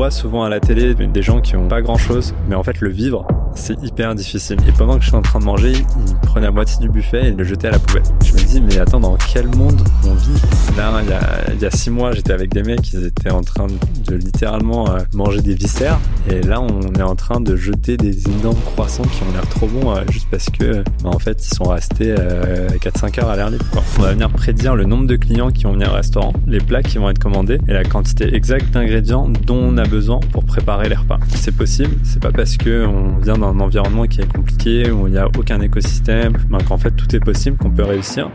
Voit souvent à la télé des gens qui ont pas grand chose, mais en fait le vivre, c'est hyper difficile. Et pendant que je suis en train de manger, il prenait la moitié du buffet et le jetait à la poubelle. Je me dis, mais attends, dans quel monde on vit? Là, il y a, six mois, j'étais avec des mecs, ils étaient en train de littéralement euh, manger des viscères. Et là, on est en train de jeter des énormes croissants qui ont l'air trop bons euh, juste parce que, bah, en fait, ils sont restés euh, 4-5 heures à l'air libre. Quoi. On va venir prédire le nombre de clients qui vont venir au restaurant, les plats qui vont être commandés et la quantité exacte d'ingrédients dont on a besoin pour préparer les repas. C'est possible, c'est pas parce que on vient d'un environnement qui est compliqué, où il n'y a aucun écosystème, ben qu'en fait tout est possible, qu'on peut réussir.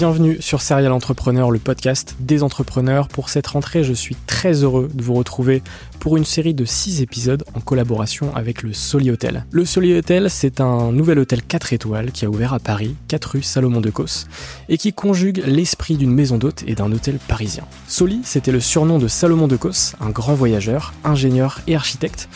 Bienvenue sur Serial Entrepreneur, le podcast des entrepreneurs. Pour cette rentrée, je suis très heureux de vous retrouver pour une série de 6 épisodes en collaboration avec le Soli Hotel. Le Soli Hotel, c'est un nouvel hôtel 4 étoiles qui a ouvert à Paris, 4 rue Salomon de Causse, et qui conjugue l'esprit d'une maison d'hôte et d'un hôtel parisien. Soli, c'était le surnom de Salomon de Causse, un grand voyageur, ingénieur et architecte,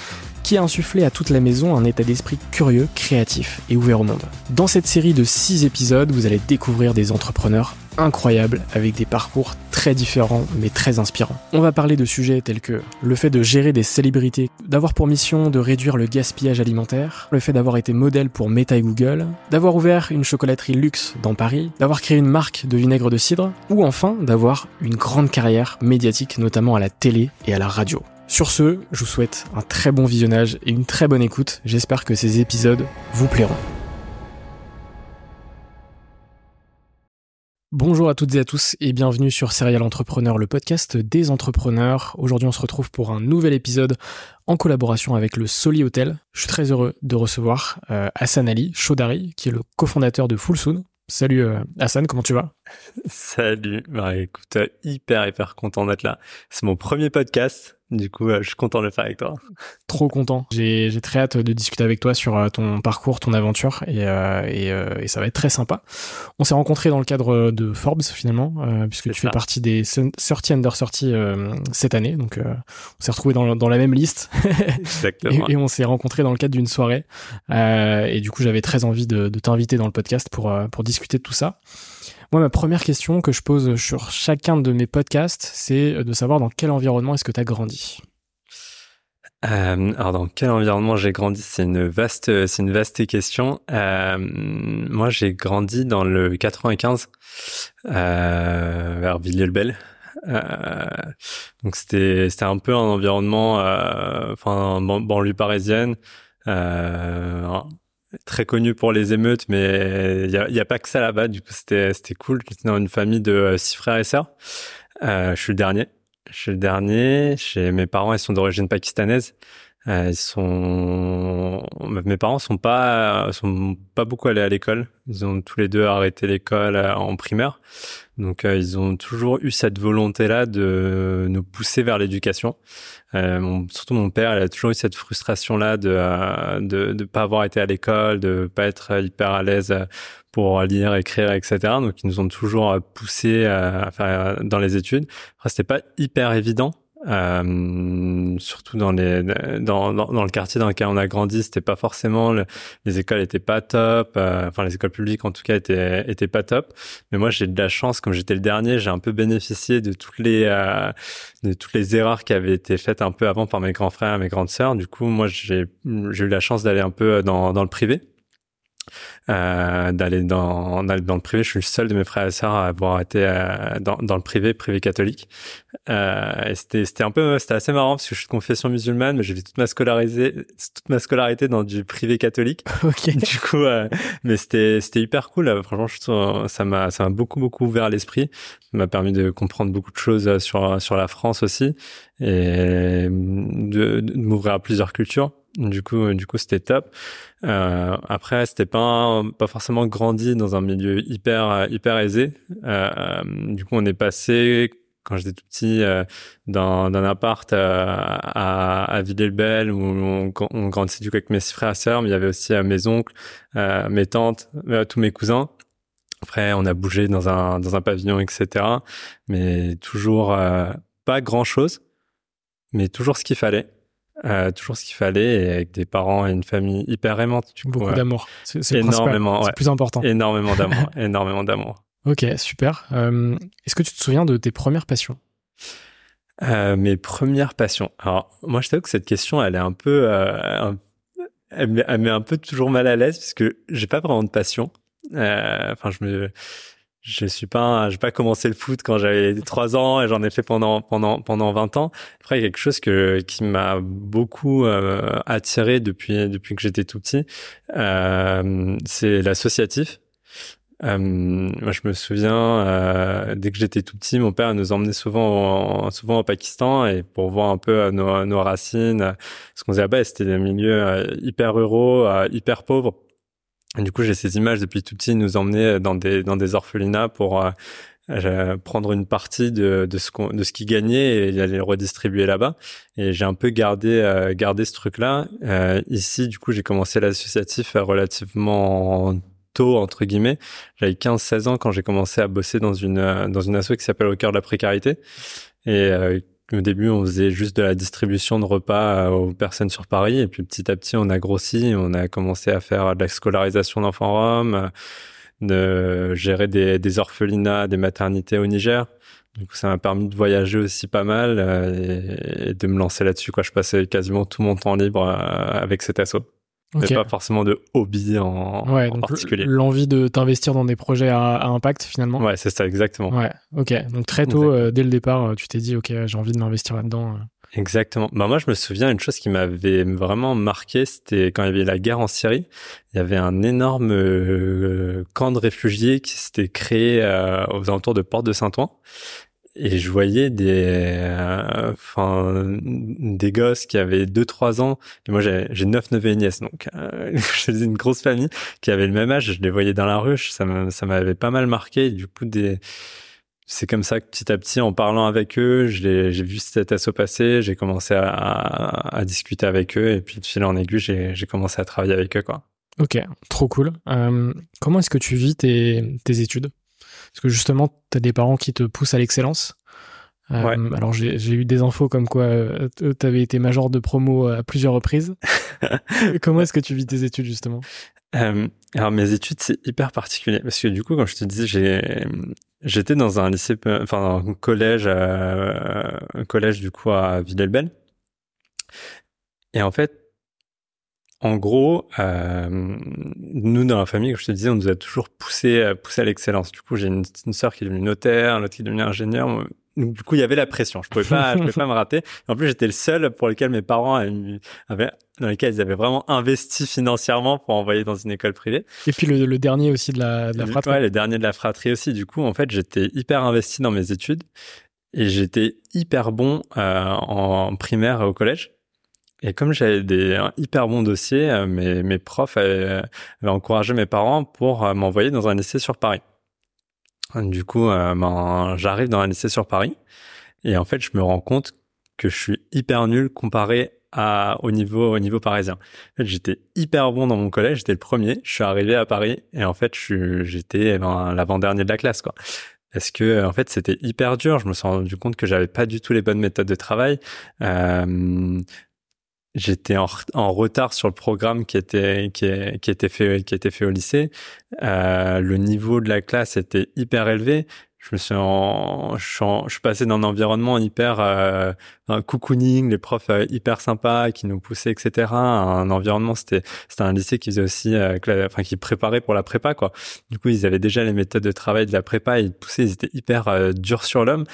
qui a insufflé à toute la maison un état d'esprit curieux, créatif et ouvert au monde. Dans cette série de 6 épisodes, vous allez découvrir des entrepreneurs incroyables avec des parcours très différents mais très inspirants. On va parler de sujets tels que le fait de gérer des célébrités, d'avoir pour mission de réduire le gaspillage alimentaire, le fait d'avoir été modèle pour Meta et Google, d'avoir ouvert une chocolaterie luxe dans Paris, d'avoir créé une marque de vinaigre de cidre, ou enfin d'avoir une grande carrière médiatique notamment à la télé et à la radio. Sur ce, je vous souhaite un très bon visionnage et une très bonne écoute. J'espère que ces épisodes vous plairont. Bonjour à toutes et à tous et bienvenue sur Serial Entrepreneur, le podcast des entrepreneurs. Aujourd'hui, on se retrouve pour un nouvel épisode en collaboration avec le Soli Hotel. Je suis très heureux de recevoir euh, Hassan Ali Chaudari, qui est le cofondateur de Full Salut euh, Hassan, comment tu vas? Salut, bah écoute, hyper hyper content d'être là. C'est mon premier podcast, du coup euh, je suis content de le faire avec toi. Trop content. J'ai très hâte de discuter avec toi sur ton parcours, ton aventure et, et, et ça va être très sympa. On s'est rencontrés dans le cadre de Forbes finalement, puisque tu fais partie des 30 under 30 cette année, donc on s'est retrouvés dans, dans, la même liste. Exactement. et, et, on s'est rencontrés dans le cadre d'une soirée et du coup j'avais très envie de, de t'inviter dans le podcast pour, pour discuter de tout ça. Moi, ma première question que je pose sur chacun de mes podcasts, c'est de savoir dans quel environnement est-ce que tu as grandi? Euh, alors dans quel environnement j'ai grandi C'est une vaste, une vaste question. Euh, moi, j'ai grandi dans le 95, euh, vers Villiers-le-Bel. donc c'était c'était un peu un environnement, enfin banlieue parisienne. Très connu pour les émeutes, mais il y a, a, pas que ça là-bas. Du coup, c'était cool. J'étais dans une famille de six frères et sœurs. je suis le dernier. Je suis le dernier. Chez mes parents, ils sont d'origine pakistanaise. Euh, sont, mes parents sont pas, sont pas beaucoup allés à l'école. Ils ont tous les deux arrêté l'école euh, en primaire. Donc, euh, ils ont toujours eu cette volonté-là de nous pousser vers l'éducation. Euh, surtout mon père, il a toujours eu cette frustration-là de, de, de pas avoir été à l'école, de pas être hyper à l'aise pour lire, écrire, etc. Donc, ils nous ont toujours poussé à faire dans les études. Après, c'était pas hyper évident euh, surtout dans les dans, dans, le quartier dans lequel on a grandi c'était pas forcément les écoles étaient pas top euh, enfin les écoles publiques en tout cas étaient étaient pas top. Mais moi j'ai de la chance comme j'étais le dernier j'ai un peu bénéficié de toutes les euh, de toutes les erreurs qui avaient été faites un peu avant par mes grands frères et mes grandes sœurs. Du coup moi j'ai j'ai eu la chance d'aller un peu dans dans le privé euh, d'aller dans, dans le privé. Je suis le seul de mes frères et sœurs à avoir été euh, dans, dans le privé, privé catholique. Euh, et c'était, c'était un peu, c'était assez marrant parce que je suis de confession musulmane, mais j'ai vu toute ma scolarité, toute ma scolarité dans du privé catholique. ok. Du coup, euh, mais c'était, c'était hyper cool. Franchement, je, ça m'a, ça m'a beaucoup, beaucoup ouvert l'esprit. Ça m'a permis de comprendre beaucoup de choses sur, sur la France aussi et de, de m'ouvrir à plusieurs cultures. Du coup, du coup, c'était top. Euh, après, c'était pas pas forcément grandi dans un milieu hyper hyper aisé. Euh, du coup, on est passé quand j'étais tout petit euh, d'un appart euh, à, à Villers-le-Bel où on, on grandissait du coup avec mes frères et sœurs, mais il y avait aussi euh, mes oncles, mes tantes, tous mes cousins. Après, on a bougé dans un dans un pavillon, etc. Mais toujours pas grand chose, mais toujours ce qu'il fallait. Euh, toujours ce qu'il fallait et avec des parents et une famille hyper aimante. Beaucoup d'amour. C'est énormément. C'est plus important. Énormément d'amour. énormément d'amour. Ok, super. Euh, Est-ce que tu te souviens de tes premières passions? Euh, Mes premières passions. Alors, moi, je t'avoue que cette question, elle est un peu, elle, met un peu toujours mal à l'aise puisque j'ai pas vraiment de passion. Enfin, je me, je suis pas, j'ai pas commencé le foot quand j'avais trois ans et j'en ai fait pendant pendant pendant 20 ans. Après, il y a quelque chose que qui m'a beaucoup euh, attiré depuis depuis que j'étais tout petit, euh, c'est l'associatif. Euh, moi, je me souviens, euh, dès que j'étais tout petit, mon père nous emmenait souvent, souvent au Pakistan et pour voir un peu nos, nos racines. Ce qu'on faisait là-bas, c'était des milieux hyper ruraux, hyper pauvres du coup, j'ai ces images depuis tout petit nous emmener dans des dans des orphelinats pour euh, euh, prendre une partie de, de ce qu'on de ce qu'ils gagnaient et aller le redistribuer là-bas. Et j'ai un peu gardé euh, gardé ce truc-là. ici, du coup, j'ai commencé l'associatif relativement tôt entre guillemets. J'avais 15-16 ans quand j'ai commencé à bosser dans une dans une asso qui s'appelle Au cœur de la précarité et au début, on faisait juste de la distribution de repas euh, aux personnes sur Paris, et puis petit à petit, on a grossi, on a commencé à faire de la scolarisation d'enfants roms, euh, de gérer des, orphelinats, des maternités au Niger. Du coup, ça m'a permis de voyager aussi pas mal euh, et, de me lancer là-dessus. Je passais quasiment tout mon temps libre avec cet assaut. Okay. pas forcément de hobby en, ouais, en particulier. L'envie de t'investir dans des projets à, à, impact finalement. Ouais, c'est ça, exactement. Ouais, ok. Donc très tôt, euh, dès le départ, euh, tu t'es dit, ok, j'ai envie de m'investir là-dedans. Euh. Exactement. Bah moi, je me souviens une chose qui m'avait vraiment marqué, c'était quand il y avait la guerre en Syrie. Il y avait un énorme euh, camp de réfugiés qui s'était créé euh, aux alentours de Porte de Saint-Ouen et je voyais des euh, enfin des gosses qui avaient 2 3 ans et moi j'ai j'ai 9 neveux et nièces donc euh, je une grosse famille qui avait le même âge, je les voyais dans la rue, ça ça m'avait pas mal marqué du coup des c'est comme ça que petit à petit, en parlant avec eux, j'ai vu cet assaut passer, j'ai commencé à, à, à, discuter avec eux, et puis de fil en aiguille, j'ai commencé à travailler avec eux. Quoi. Ok, trop cool. Euh, comment est-ce que tu vis tes, tes études? Parce que justement, tu as des parents qui te poussent à l'excellence. Euh, alors j'ai eu des infos comme quoi euh, tu avais été major de promo à plusieurs reprises. Comment est-ce que tu vis tes études justement? Euh, Alors mes études c'est hyper particulier parce que du coup comme je te disais j'ai j'étais dans un lycée enfin un collège un collège du coup à Villers-le-Bel et en fait en gros, euh, nous dans la famille, comme je te disais, on nous a toujours poussé, poussé à l'excellence. Du coup, j'ai une, une sœur qui est devenue notaire, l'autre qui est devenue ingénieur. du coup, il y avait la pression. Je pouvais pas, je pouvais pas me rater. En plus, j'étais le seul pour lequel mes parents avaient, dans lesquels ils avaient vraiment investi financièrement pour envoyer dans une école privée. Et puis le, dernier aussi de la, de la fratrie. Ouais, le dernier de la fratrie aussi. Du coup, en fait, j'étais hyper investi dans mes études et j'étais hyper bon euh, en primaire et au collège. Et comme j'avais des hyper bons dossiers, euh, mes, mes profs avaient, avaient encouragé mes parents pour euh, m'envoyer dans un lycée sur Paris. Du coup, euh, ben, j'arrive dans un lycée sur Paris et en fait, je me rends compte que je suis hyper nul comparé à, au niveau au niveau parisien. En fait, j'étais hyper bon dans mon collège, j'étais le premier. Je suis arrivé à Paris et en fait, j'étais ben, l'avant-dernier de la classe, quoi. Parce que en fait, c'était hyper dur. Je me suis rendu compte que j'avais pas du tout les bonnes méthodes de travail. Euh, j'étais en, retard sur le programme qui était qui, qui était fait qui était fait au lycée. Euh, le niveau de la classe était hyper élevé je me suis en, je suis, je suis passé dans un environnement hyper euh, un cocooning, les profs euh, hyper sympas qui nous poussaient, etc. Un environnement, c'était c'était un lycée qui faisait aussi, euh, enfin qui préparait pour la prépa quoi. Du coup, ils avaient déjà les méthodes de travail de la prépa, ils poussaient, ils étaient hyper euh, durs sur l'homme.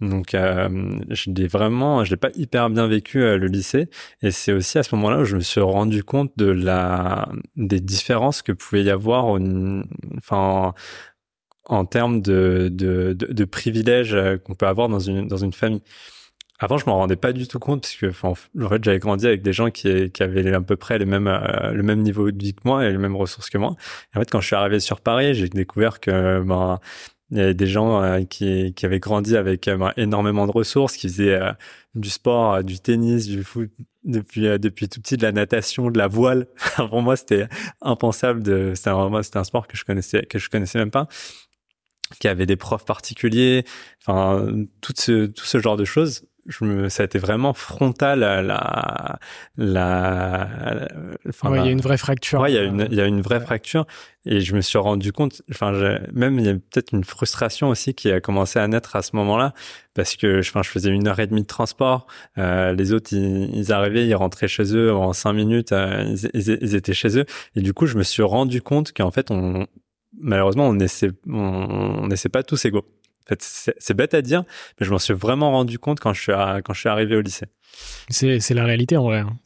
Donc, je l'ai vraiment, je l'ai pas hyper bien vécu le lycée. Et c'est aussi à ce moment-là où je me suis rendu compte de la des différences que pouvait y avoir, enfin en termes de, de, de, de privilèges euh, qu'on peut avoir dans une, dans une famille. Avant, je m'en rendais pas du tout compte parce que, en fait, j'avais grandi avec des gens qui, qui avaient à peu près le même, euh, le même niveau de vie que moi et les mêmes ressources que moi. En fait, quand je suis arrivé sur Paris, j'ai découvert que, ben, il y avait des gens euh, qui, qui avaient grandi avec ben, énormément de ressources, qui faisaient du sport, du tennis, du foot depuis depuis tout petit, de la natation, de la voile. Pour moi, c'était impensable. De, c'était un, c'était un sport que je connaissais que je connaissais même pas qui avait des profs particuliers, enfin tout ce tout ce genre de choses. Je me, ça a été vraiment frontal à la la. Enfin, il y a une vraie fracture. Ouais, il y a une il y a une vraie fracture et je me suis rendu compte. Enfin, même il y a peut-être une frustration aussi qui a commencé à naître à ce moment-là parce que enfin je faisais une heure et demie de transport. Euh, les autres ils, ils, arrivaient, ils rentraient chez eux en cinq minutes, euh, ils, ils, ils, étaient chez eux et du coup je me suis rendu compte qu'en fait on malheureusement, on essaie, on, pas tous égaux. En fait, c'est bête à dire, mais je m'en suis vraiment rendu compte quand quand je suis arrivé au lycée. C'est la réalité en vrai. Hein.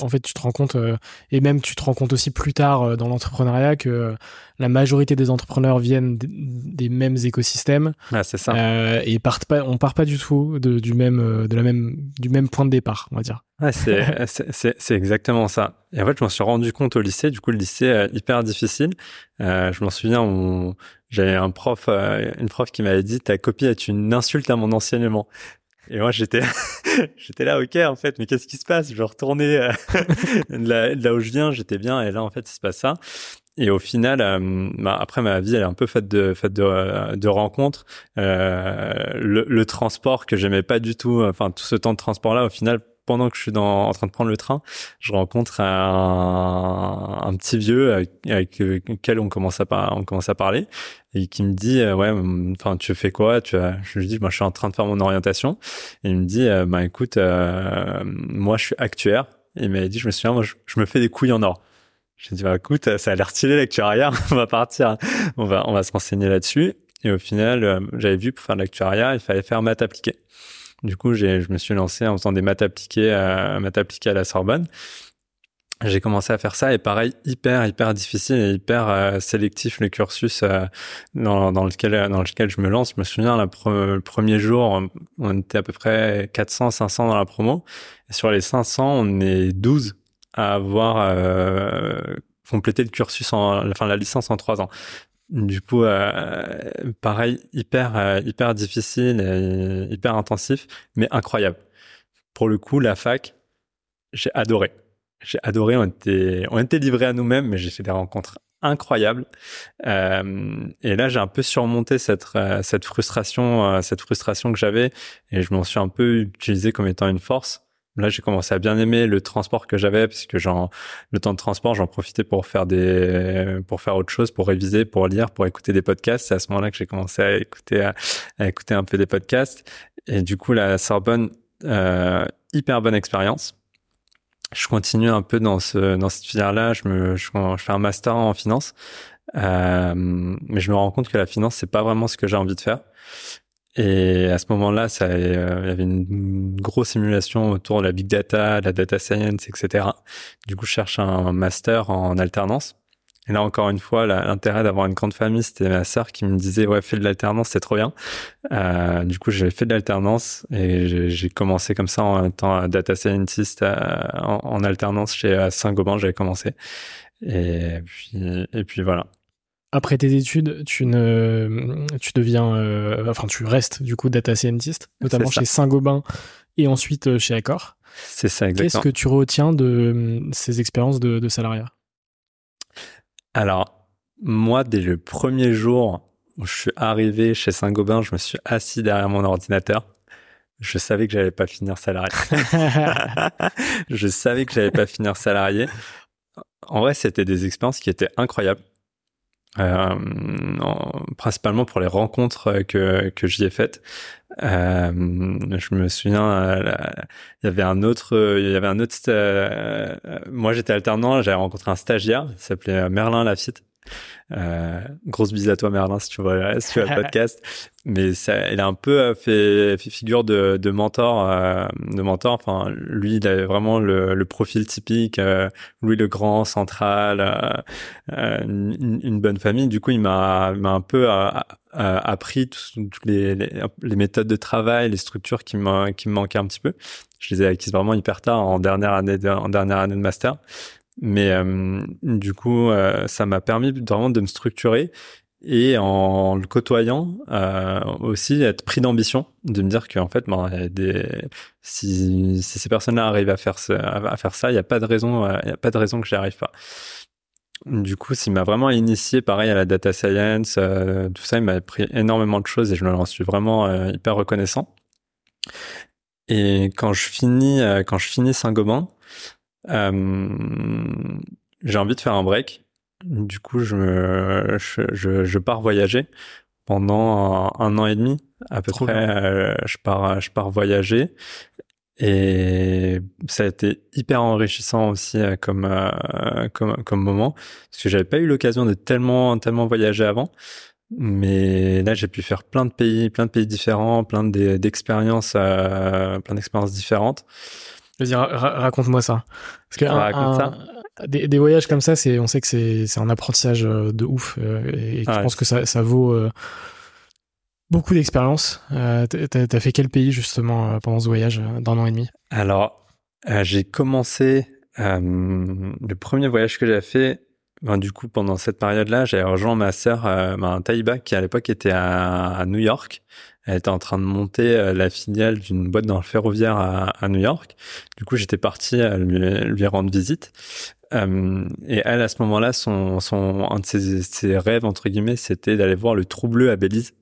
En fait, tu te rends compte, euh, et même tu te rends compte aussi plus tard euh, dans l'entrepreneuriat que euh, la majorité des entrepreneurs viennent des mêmes écosystèmes. Ah, c'est ça. et partent pas, on part pas du tout de, du même, de la même, du même point de départ, on va dire. Ouais, c'est exactement ça. Et en fait, je m'en suis rendu compte au lycée. Du coup, le lycée est hyper difficile. je m'en souviens, j'avais un prof, une prof qui m'avait dit ta copie est une insulte à mon enseignement. Et moi, j'étais, j'étais là, ok, en fait, mais qu'est-ce qui se passe? Je retournais euh, là, là, où je viens, j'étais bien, et là, en fait, il se passe ça. Et au final, euh, bah, après ma vie, elle est un peu faite de faite de, euh, de rencontres. Euh, le, le, transport que j'aimais pas du tout, enfin tout ce temps de transport là, au final, pendant que je suis dans, en train de prendre le train, je rencontre un, petit vieux avec, lequel on commence à on commence à parler et qui me dit euh, ouais enfin tu fais quoi? Tu as je lui dis moi je suis en train de faire mon orientation. Il me dit euh, bah écoute euh, moi je suis actuaire. Il m'a dit je me souviens moi je, me fais des couilles en or. J'ai dit bah écoute ça a l'air stylé l'actuariat on va partir. On va on va se renseigner là-dessus. Et au final j'avais vu pour faire l'actuariat il fallait faire maths appliquée du coup, je me suis lancé en faisant des maths appliquées, à, maths appliquées à la Sorbonne. J'ai commencé à faire ça et pareil, hyper, hyper difficile et hyper euh, sélectif le cursus euh, dans, dans, lequel, dans lequel je me lance. Je me souviens, le premier jour, on était à peu près 400, 500 dans la promo. Sur les 500, on est 12 à avoir euh, complété le cursus, en, enfin la licence en trois ans. Du coup, euh, pareil, hyper, euh, hyper difficile, hyper intensif, mais incroyable. Pour le coup, la fac, j'ai adoré. J'ai adoré. On était, on était livrés à nous-mêmes, mais j'ai fait des rencontres incroyables. Euh, et là, j'ai un peu surmonté cette, euh, cette frustration, euh, cette frustration que j'avais, et je m'en suis un peu utilisé comme étant une force. Là, j'ai commencé à bien aimer le transport que j'avais parce que genre le temps de transport, j'en profitais pour faire des pour faire autre chose, pour réviser, pour lire, pour écouter des podcasts. C'est à ce moment-là que j'ai commencé à écouter à, écouter un peu des podcasts. Et du coup, la Sorbonne, euh, hyper bonne expérience. Je continue un peu dans ce dans cette filière-là. Je me je, fais un master en finance, euh, mais je me rends compte que la finance c'est pas vraiment ce que j'ai envie de faire. Et à ce moment-là, ça, euh, il y avait une grosse simulation autour de la big data, la data science, etc. Du coup, je cherche un master en alternance. Et là, encore une fois, l'intérêt d'avoir une grande famille, c'était ma sœur qui me disait, ouais, fais de l'alternance, c'est trop bien. Euh, du coup, j'ai fait de l'alternance et j'ai commencé comme ça en tant data scientist euh, en, alternance chez Saint-Gobain, j'avais commencé. Et puis, et puis voilà. Après tes études, tu ne, tu deviens, euh, enfin, tu restes du coup data scientist, notamment chez Saint-Gobain et ensuite euh, chez Accor. C'est ça, exactement. Qu'est-ce que tu retiens de ces expériences de, de salariat? Alors, moi, dès le premier jour où je suis arrivé chez Saint-Gobain, je me suis assis derrière mon ordinateur. Je savais que j'allais pas finir salarié. je savais que j'allais pas finir salarié. En vrai, c'était des expériences qui étaient incroyables. Euh, principalement pour les rencontres que, que j'y ai faites. Euh, je me souviens, euh, il y avait un autre, il y avait un autre. Euh, moi, j'étais alternant, j'avais rencontré un stagiaire, il s'appelait Merlin Lafitte. Euh, grosse bise à toi Merlin si tu vois si tu vois le podcast. Mais ça il a un peu euh, fait, fait figure de, de mentor euh, de mentor. Enfin lui il avait vraiment le, le profil typique euh, Louis le Grand central euh, une, une, bonne famille. Du coup il m'a m'a un peu appris toutes les, les, les, méthodes de travail les structures qui me qui me manquaient un petit peu. Je les ai acquises vraiment hyper tard en dernière année de, en dernière année de master mais euh, du coup, euh, ça m'a permis vraiment de me structurer et en le côtoyant euh, aussi être pris d'ambition, de me dire qu'en fait, ben, des, si, si, ces personnes-là arrivent à faire, à faire ça, il n'y a pas de raison, il y a pas de raison que j'y arrive pas. Du coup, ça m'a vraiment initié, pareil, à la data science, tout ça, il m'a appris énormément de choses et je en suis vraiment hyper reconnaissant. Et quand je finis, quand je finis Saint-Gobain, euh, j'ai envie de faire un break. Du coup, je, je, je, pars voyager pendant un, an et demi à peu près. Euh, je pars, je pars voyager et ça a été hyper enrichissant aussi euh, comme comme comme moment parce que j'avais pas eu l'occasion de tellement tellement voyager avant. Mais là, j'ai pu faire plein de pays, plein de pays différents, plein d'expériences, plein d'expériences différentes. Vas-y, raconte-moi ça. Parce que Des, des, voyages comme ça, c'est, on sait que c'est, c'est un apprentissage euh, de ouf. Euh, et je pense que ça, ça vaut euh, beaucoup d'expérience. Euh, t'as, as fait quel pays justement pendant ce voyage d'un an et demi? Alors, j'ai commencé le premier voyage que j'ai fait. Ben, du coup, pendant cette période-là, j'ai rejoint ma sœur, ben, Taïba, qui à l'époque était à, New York. Elle était en train de monter euh, la filiale d'une boîte dans le ferroviaire à, New York. Du coup, j'étais parti à lui, lui rendre visite. Euh, et elle, à ce moment-là, son, son, un de ses, ses rêves, entre guillemets, c'était d'aller voir le Trou Bleu à Belize.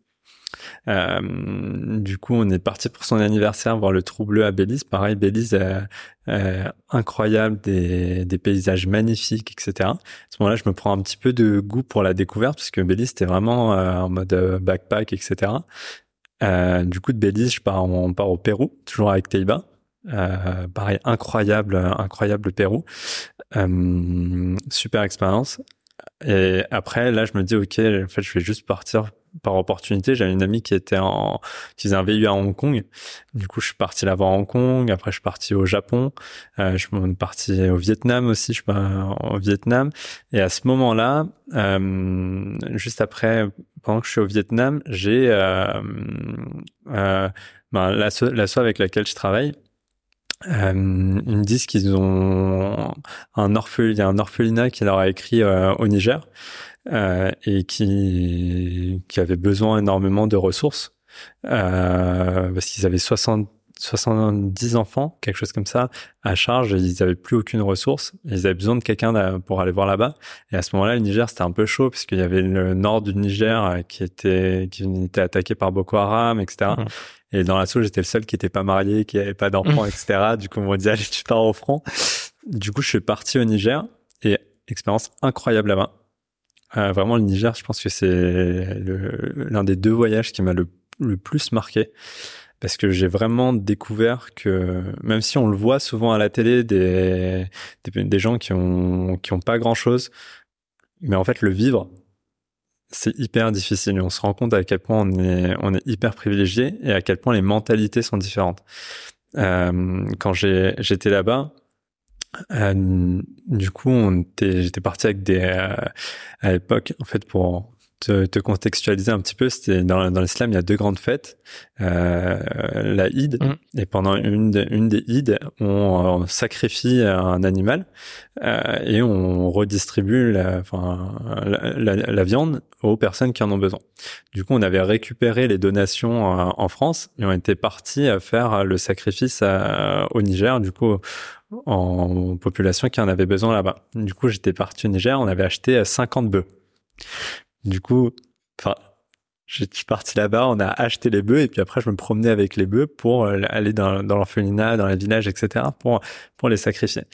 Euh, du coup, on est parti pour son anniversaire voir le Trou Bleu à Belize. Pareil, Belize, euh, euh, incroyable, des, paysages magnifiques, etc. À ce moment-là, je me prends un petit peu de goût pour la découverte, puisque Belize, c'était vraiment en mode backpack, etc. Du coup, de Belize, je pars, on part au Pérou, toujours avec Teiba. Pareil, incroyable, incroyable Pérou. Super expérience. Et après, là, je me dis, ok, en fait, je vais juste partir par opportunité. J'avais une amie qui était en, qui faisait un VU à Hong Kong. Du coup, je suis parti là voir Hong Kong. Après, je suis parti au Japon. Euh, je suis parti au Vietnam aussi. Je suis au Vietnam. Et à ce moment-là, euh, juste après, pendant que je suis au Vietnam, j'ai euh, euh, ben, l'asso avec laquelle je travaille. Euh, ils me disent qu'ils ont un orphelin, il y a un orphelinat qui leur a écrit euh, au Niger euh, et qui, qui avait besoin énormément de ressources euh, parce qu'ils avaient 60 70 enfants, quelque chose comme ça, à charge. Ils n'avaient plus aucune ressource. Ils avaient besoin de quelqu'un pour aller voir là-bas. Et à ce moment-là, le Niger, c'était un peu chaud puisqu'il y avait le nord du Niger euh, qui était, qui était attaqué par Boko Haram, etc. Mmh. Et dans la l'assaut, j'étais le seul qui n'était pas marié, qui avait pas d'enfants, mmh. etc. Du coup, on m'a dit, allez, tu pars au front. Du coup, je suis parti au Niger et expérience incroyable là-bas. Euh, vraiment, le Niger, je pense que c'est l'un des deux voyages qui m'a le, le plus marqué parce que j'ai vraiment découvert que même si on le voit souvent à la télé des des, gens qui ont qui ont pas grand chose mais en fait le vivre c'est hyper difficile. On se rend compte à quel point on est, on est hyper privilégié et à quel point les mentalités sont différentes. Euh, quand j'étais là-bas, euh, du coup, j'étais parti avec des, euh, à l'époque, en fait, pour te, te, contextualiser un petit peu, c'était dans, dans l'islam, il y a deux grandes fêtes, euh, la Eid, mm. et pendant une, de, une des Eid, on, sacrifie un animal euh, et on redistribue la, enfin, la, la, viande aux personnes qui en ont besoin. Du coup, on avait récupéré les donations euh, en France et on était parti à faire le sacrifice au Niger, du coup, en population qui en avait besoin là-bas. Du coup, j'étais parti au Niger, on avait acheté 50 bœufs. Du coup, enfin, je suis parti là-bas, on a acheté les bœufs et puis après je me promenais avec les bœufs pour euh, aller dans, dans l'orphelinat, dans les villages, etc. pour pour les sacrifier.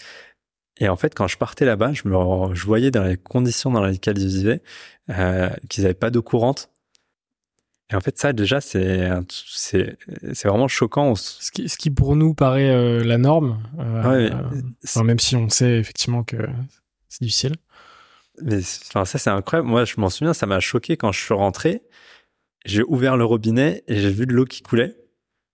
Et en fait, quand je partais là-bas, je me je voyais dans les conditions dans lesquelles ils vivaient euh, qu'ils n'avaient pas d'eau courante. Et en fait, ça déjà, c'est c'est c'est vraiment choquant. Ce qui, ce qui pour nous paraît euh, la norme, euh, même si on sait effectivement que c'est difficile mais enfin ça c'est incroyable. Moi je m'en souviens, ça m'a choqué quand je suis rentré. J'ai ouvert le robinet et j'ai vu de l'eau qui coulait.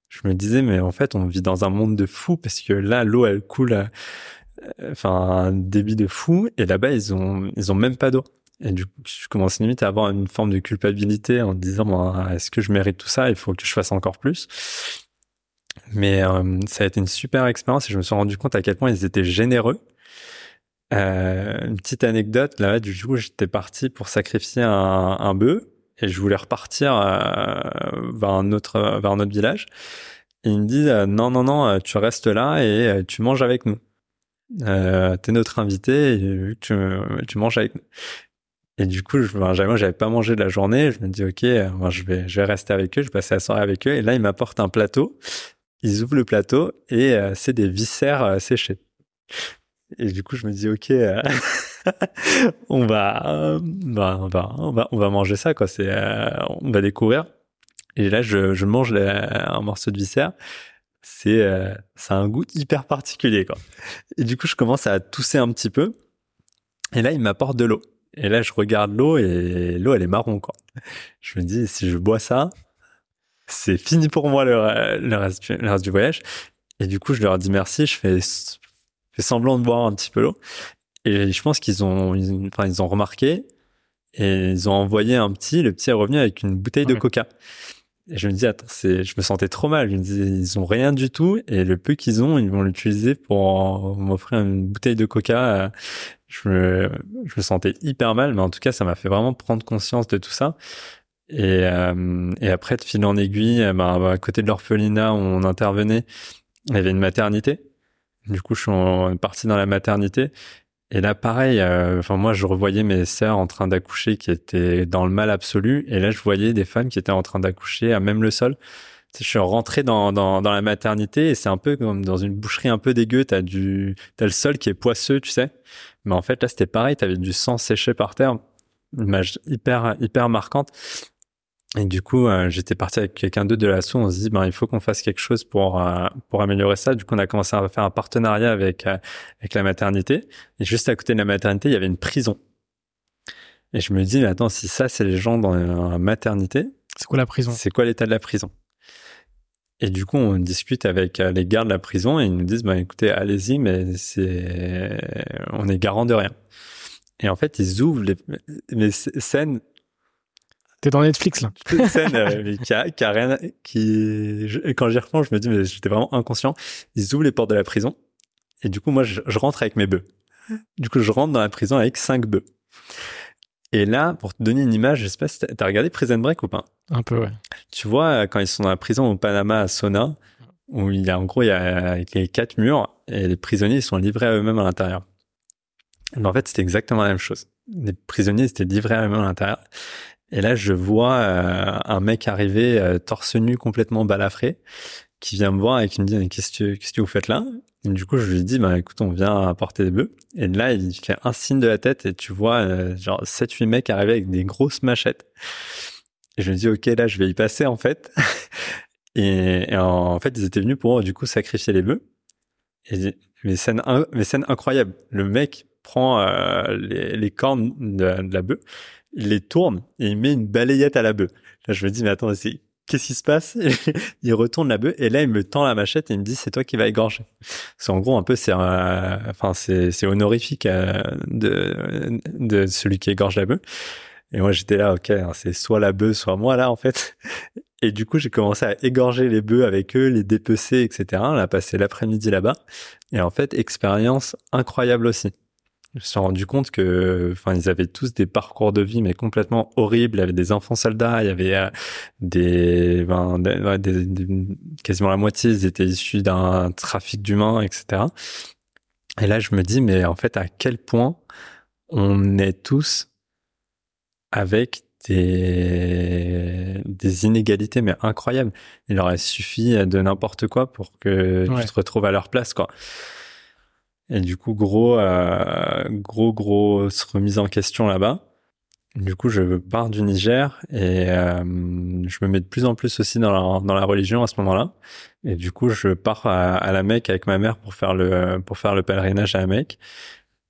Je me disais mais en fait on vit dans un monde de fous parce que là l'eau elle coule, euh, enfin un débit de fou et là-bas ils ont ils ont même pas d'eau. Et du coup je commence limite à avoir une forme de culpabilité en disant bon, est-ce que je mérite tout ça? Il faut que je fasse encore plus. Mais euh, ça a été une super expérience et je me suis rendu compte à quel point ils étaient généreux euh, une petite anecdote, là, du coup, j'étais parti pour sacrifier un, bœuf et je voulais repartir euh, vers un autre vers un village. Et il me dit euh, non non non, tu restes là et tu manges avec nous. Euh, T'es notre invité et tu, manges avec nous. Et du coup, je, ben, j'avais, pas mangé de la journée. Je me dis ok, ben, je vais rester avec eux. Je passais la soirée avec eux. Et là, ils m'apportent un plateau. Ils ouvrent le plateau et c'est des viscères séchés. Et du coup, je me dis, ok, euh, on, va, euh, bah, on va, on va, on va manger ça, quoi. C'est, euh, on va découvrir. Et là, je, je mange un morceau de viscère. C'est, ça a un goût hyper particulier, quoi. Et du coup, je commence à tousser un petit peu. Et là, il m'apporte de l'eau. Et là, je regarde l'eau et l'eau, elle est marron, quoi. Je me dis, si je bois ça, c'est fini pour moi le, reste du voyage. Et du coup, je leur dis merci. Je fais fait semblant de boire un petit peu l'eau. Et je pense qu'ils ont, ils, enfin, ils ont remarqué et ils ont envoyé un petit. Le petit est revenu avec une bouteille de coca. Et je me dis, attends, c'est, je me sentais trop mal. Je me dis, ils ont rien du tout. Et le peu qu'ils ont, ils vont l'utiliser pour m'offrir une bouteille de coca. Je me, je me sentais hyper mal. Mais en tout cas, ça m'a fait vraiment prendre conscience de tout ça. Et, euh, et après, de fil en aiguille, bah, à côté de l'orphelinat où on intervenait, il y avait une maternité. Du coup, je suis parti dans la maternité. Et là, pareil, euh, enfin moi, je revoyais mes sœurs en train d'accoucher qui étaient dans le mal absolu. Et là, je voyais des femmes qui étaient en train d'accoucher à même le sol. je suis rentré dans, dans, dans la maternité et c'est un peu comme dans une boucherie un peu dégueu. T'as du, t'as le sol qui est poisseux, tu sais. Mais en fait, là, c'était pareil. T'avais du sang séché par terre. Image hyper, hyper marquante. Et du coup, euh, j'étais parti avec quelqu'un d'autre de l'assaut. On se dit, ben, il faut qu'on fasse quelque chose pour euh, pour améliorer ça. Du coup, on a commencé à faire un partenariat avec euh, avec la maternité. Et juste à côté de la maternité, il y avait une prison. Et je me dis, mais attends, si ça, c'est les gens dans la maternité, c'est quoi la prison? C'est quoi l'état de la prison? Et du coup, on discute avec les gardes de la prison et ils nous disent, ben, écoutez, allez-y, mais c'est, on est garant de rien. Et en fait, ils ouvrent les, les scènes T'es dans Netflix là. Une scène euh, qui, quand j'y reprends, je me dis mais j'étais vraiment inconscient. Ils ouvrent les portes de la prison et du coup moi je, rentre avec mes bœufs. Du coup je rentre dans la prison avec cinq bœufs. Et là, pour te donner une image, je sais pas si t'as regardé Prison Break ou pas? Un peu, ouais. Tu vois, quand ils sont dans la prison au Panama, à Sona, où il y a en gros il y a, les quatre murs et les prisonniers ils sont livrés à eux-mêmes à l'intérieur. Mais en fait, c'était exactement la même chose. Les prisonniers étaient livrés à eux-mêmes à l'intérieur. Et là, je vois euh, un mec arriver euh, torse nu, complètement balafré, qui vient me voir et qui me dit qu'est-ce que qu'est-ce que vous faites là? Et Du coup, je lui dis bah écoute, on vient apporter des bœufs. Et là, il fait un signe de la tête et tu vois euh, genre sept huit mecs arriver avec des grosses machettes. Et je me dis ok, là, je vais y passer en fait. et, en fait, ils étaient venus pour du coup sacrifier les bœufs. Et mais scène mais scène incroyable. Le mec prend les, les cornes de, de la bœuf il les tourne et il met une balayette à la bœuf. Là, je me dis, mais attends, c'est qu'est-ce qui se passe? Il retourne la bœuf et là, il me tend la machette et il me dit, c'est toi qui vas égorger. C'est en gros un peu, c'est, enfin, c'est, c'est honorifique euh, de de celui qui égorge la bœuf. Et moi, j'étais là, ok, hein, c'est soit la bœuf, soit moi là, en fait. Et du coup, j'ai commencé à égorger les bœufs avec eux, les dépecer, etc. On a passé l'après-midi là-bas. Et en fait, expérience incroyable aussi. Je me suis rendu compte que, enfin, ils avaient tous des parcours de vie mais complètement horribles. Il y avait des enfants soldats, il y avait euh, des, ben, des, quasiment la moitié, ils étaient issus d'un trafic d'humains, etc. Et là, je me dis, mais en fait, à quel point on est tous avec des, des inégalités mais incroyables. Il aurait suffi de n'importe quoi pour que tu te retrouves à leur place, quoi. Et du coup, gros, euh, gros, grosse remise en question là-bas. Du coup, je pars du Niger et euh, je me mets de plus en plus aussi dans la, dans la religion à ce moment-là. Et du coup, je pars à, la Mecque avec ma mère pour faire le pour faire le pèlerinage à la Mecque.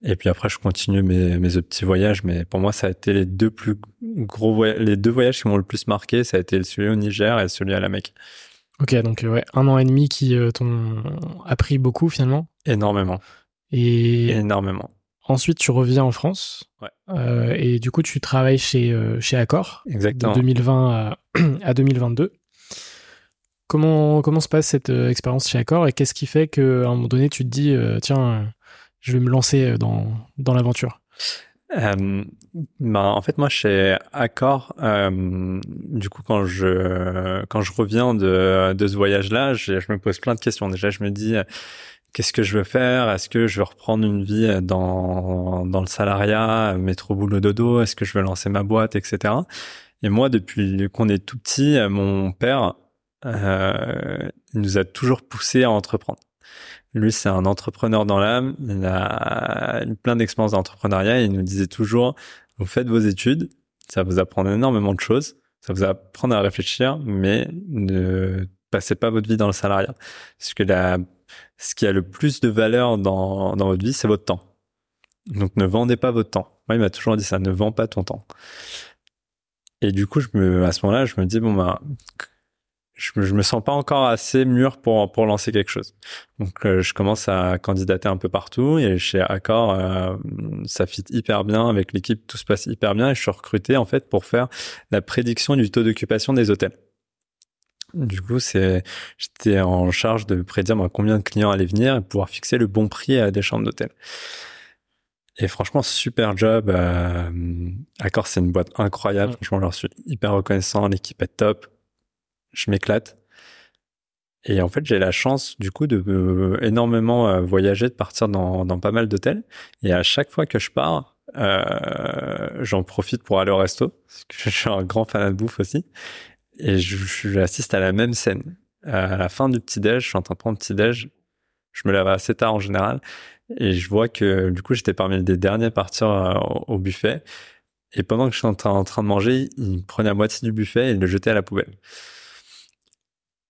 Et puis après, je continue mes, mes petits voyages. Mais pour moi, ça a été les deux plus gros voyages, les deux voyages qui m'ont le plus marqué. Ça a été celui au Niger et celui à la Mecque. Ok, donc ouais, un an et demi qui euh, t'ont appris beaucoup finalement. Énormément. Et énormément. Ensuite, tu reviens en France. Ouais. Euh, et du coup, tu travailles chez euh, chez Accor. Exactement. De 2020 à, à 2022. Comment comment se passe cette expérience chez Accor et qu'est-ce qui fait qu'à un moment donné, tu te dis tiens je vais me lancer euh, dans, dans l'aventure? Euh, ben, en fait, moi, chez Accor, euh, du coup, quand je quand je reviens de, de ce voyage-là, je, je, me pose plein de questions. Déjà, je me dis, euh, qu'est-ce que je veux faire? Est-ce que je veux reprendre une vie dans dans le salariat, mettre au boulot dodo? Est-ce que je veux lancer ma boîte, etc. Et moi, depuis qu'on est tout petit, mon père euh, nous a toujours poussé à entreprendre. Lui, c'est un entrepreneur dans l'âme. Il a plein d'expériences d'entrepreneuriat. Il nous disait toujours, vous faites vos études, ça vous apprend énormément de choses, ça vous apprend à réfléchir, mais ne passez pas votre vie dans le salariat. Parce que la, ce qui a le plus de valeur dans, dans votre vie, c'est votre temps. Donc ne vendez pas votre temps. Moi, il m'a toujours dit ça, ne vends pas ton temps. Et du coup, je me, à ce moment-là, je me dis, bon, bah, je, je me sens pas encore assez mûr pour pour lancer quelque chose. Donc euh, je commence à candidater un peu partout et chez Accor euh, ça fit hyper bien avec l'équipe, tout se passe hyper bien et je suis recruté en fait pour faire la prédiction du taux d'occupation des hôtels. Du coup, c'est j'étais en charge de prédire combien de clients allaient venir et pouvoir fixer le bon prix à des chambres d'hôtel. Et franchement, super job. Euh, Accor, c'est une boîte incroyable. Franchement, je leur suis hyper reconnaissant. L'équipe est top je m'éclate. Et en fait, j'ai la chance du coup de euh, énormément euh, voyager, de partir dans, dans pas mal d'hôtels. Et à chaque fois que je pars, euh, j'en profite pour aller au resto, parce que je suis un grand fan de bouffe aussi. Et j'assiste à la même scène. À la fin du petit-déj, je suis en train de prendre petit-déj. Je me lève assez tard en général. Et je vois que du coup, j'étais parmi les derniers à partir au buffet. Et pendant que je suis en train, de manger, il prenait la moitié du buffet et il le jetait à la poubelle.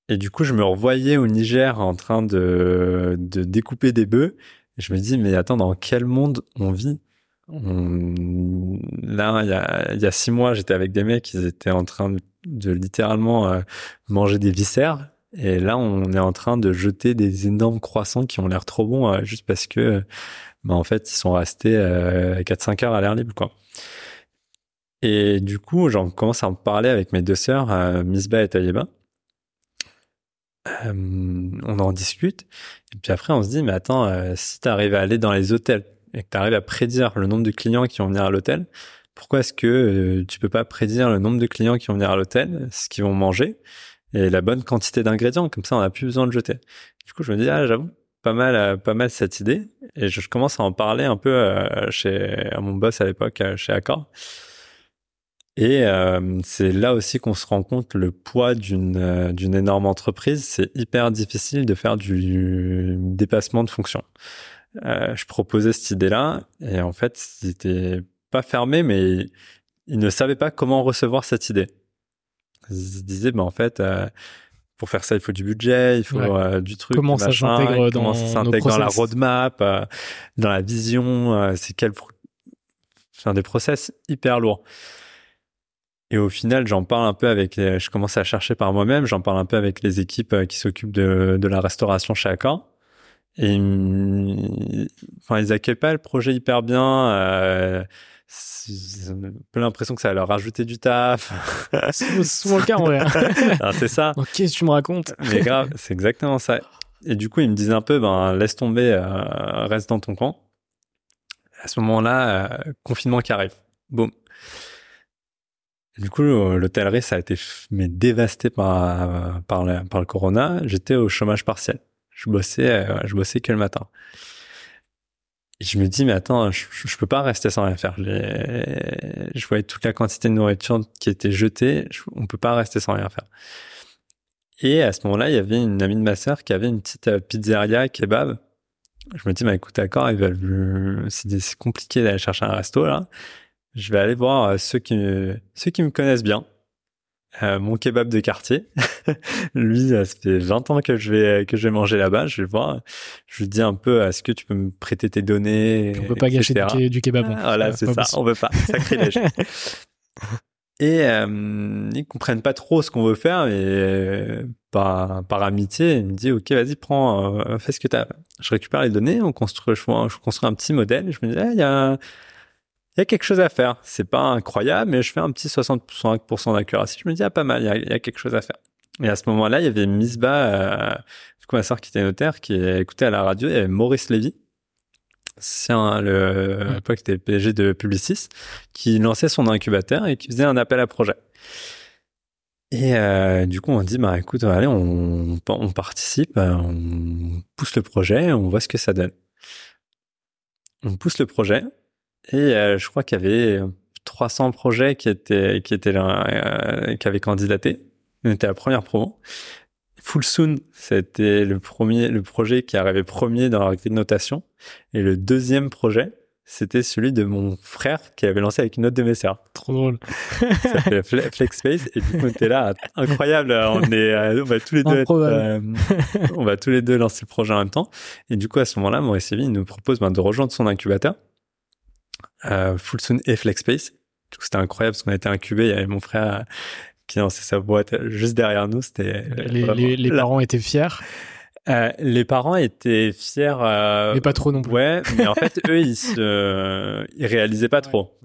Et du coup, je me revoyais au Niger en train de, de découper des bœufs. Et je me dis, mais attends, dans quel monde on vit? Là, il y, a, y a six mois, j'étais avec des mecs, ils étaient en train de, littéralement euh, manger des viscères. Et là, on est en train de jeter des énormes croissants qui ont l'air trop bons, euh, juste parce que, bah, en fait, ils sont restés euh, 4-5 heures à l'air libre, quoi. Et du coup, j'en commence à en parler avec mes deux sœurs, euh, Misba et Tayeba. Euh, on en discute. Et puis après, on se dit, mais attends, euh, si tu arrives à aller dans les hôtels et que tu arrives à prédire le nombre de clients qui vont venir à l'hôtel, pourquoi est-ce que euh, tu peux pas prédire le nombre de clients qui vont venir à l'hôtel, ce qu'ils vont manger et la bonne quantité d'ingrédients? Comme ça, on n'a plus besoin de jeter. Du coup, je me dis, ah, j'avoue, pas mal, pas mal cette idée. Et je, commence à en parler un peu chez à mon boss à l'époque, chez Accor. Et euh, c'est là aussi qu'on se rend compte le poids d'une euh, d'une énorme entreprise. C'est hyper difficile de faire du dépassement de fonction. Euh, je proposais cette idée-là et en fait, c'était pas fermé, mais ils ne savaient pas comment recevoir cette idée. Ils se disaient, ben en fait, euh, pour faire ça, il faut du budget, il faut du truc. Comment ça s'intègre dans, dans la roadmap, dans la vision, c'est quel, enfin des process hyper lourds. Et au final, j'en parle un peu avec, je commence à chercher par moi-même, j'en parle un peu avec les équipes euh, qui s'occupent de, de la restauration chez Accor. Et enfin, ils accueillent pas le projet hyper bien. Euh, j'ai un peu l'impression que ça va leur rajouter du taf. c'est souvent le cas en vrai. c'est ça. Que tu me racontes Mais grave, c'est exactement ça. Et du coup, ils me disent un peu, ben laisse tomber, euh, reste dans ton camp. À ce moment-là, euh, confinement qui arrive. Boum. Du coup, l'hôtellerie, ça a été mais dévasté par par le, par le corona. J'étais au chômage partiel. Je bossais, euh, je bossais que le matin. Et je me dis, mais attends, je, je peux pas rester sans rien faire. Je voyais toute la quantité de nourriture qui était jetée. on peut pas rester sans rien faire. Et à ce moment-là, il y avait une amie de ma sœur qui avait une petite euh, pizzeria kebab. Je me dis, bah écoute, d'accord, veulent, c'est compliqué d'aller chercher un resto là je vais aller voir euh, ceux qui ceux qui me connaissent bien. Euh, mon kebab de quartier. lui, ça fait 20 ans que je vais que je vais manger là-bas. Je vais voir. Je lui dis un peu, est-ce que tu peux me prêter tes données On peut pas gâcher du, kebab. Ah, voilà, c'est ça. On veut pas. Sacrilège. et euh, ils comprennent pas trop ce qu'on veut faire, mais euh, par par amitié, il me dit, ok, vas-y, prends, euh, fais ce que t'as. Je récupère les données, on construit, je, je construis un petit modèle. je me dis, ah, il y a il y a quelque chose à faire. C'est pas incroyable, mais je fais un petit 65% d'accuracy. Je me dis, ah, pas mal, il y, a, quelque chose à faire. Et à ce moment-là, il y avait Misba, euh, du coup, ma soeur qui était notaire, qui écoutait à la radio, il y avait Maurice Lévy. C'est un, le, à l'époque, était PG de Publicis, qui lançait son incubateur et qui faisait un appel à projet. Et euh, du coup, on dit, bah écoute, allez, on, on participe, on pousse le projet, on voit ce que ça donne. On pousse le projet, et euh, je crois qu'il y avait 300 projets qui étaient qui étaient là, euh, qui avaient candidaté. On était la première promo. Full Soon, c'était le premier, le projet qui arrivait premier dans la grille de notation. Et le deuxième projet, c'était celui de mon frère qui avait lancé avec une autre de mes sœurs. Trop drôle. ça s'appelait FlexSpace. Et du coup, on était là, incroyable. On est, euh, on va tous les deux, euh, on va tous les deux lancer le projet en même temps. Et du coup, à ce moment-là, Maurice Evie nous propose ben, de rejoindre son incubateur euh, Fullsoon et FlexSpace. C'était incroyable parce qu'on a été incubé. Il y avait mon frère qui lançait sa boîte juste derrière nous. C'était les, les, parents étaient fiers. Euh, les parents étaient fiers. Euh, mais pas trop non plus. Ouais, mais en fait, eux, ils se, ils réalisaient pas trop.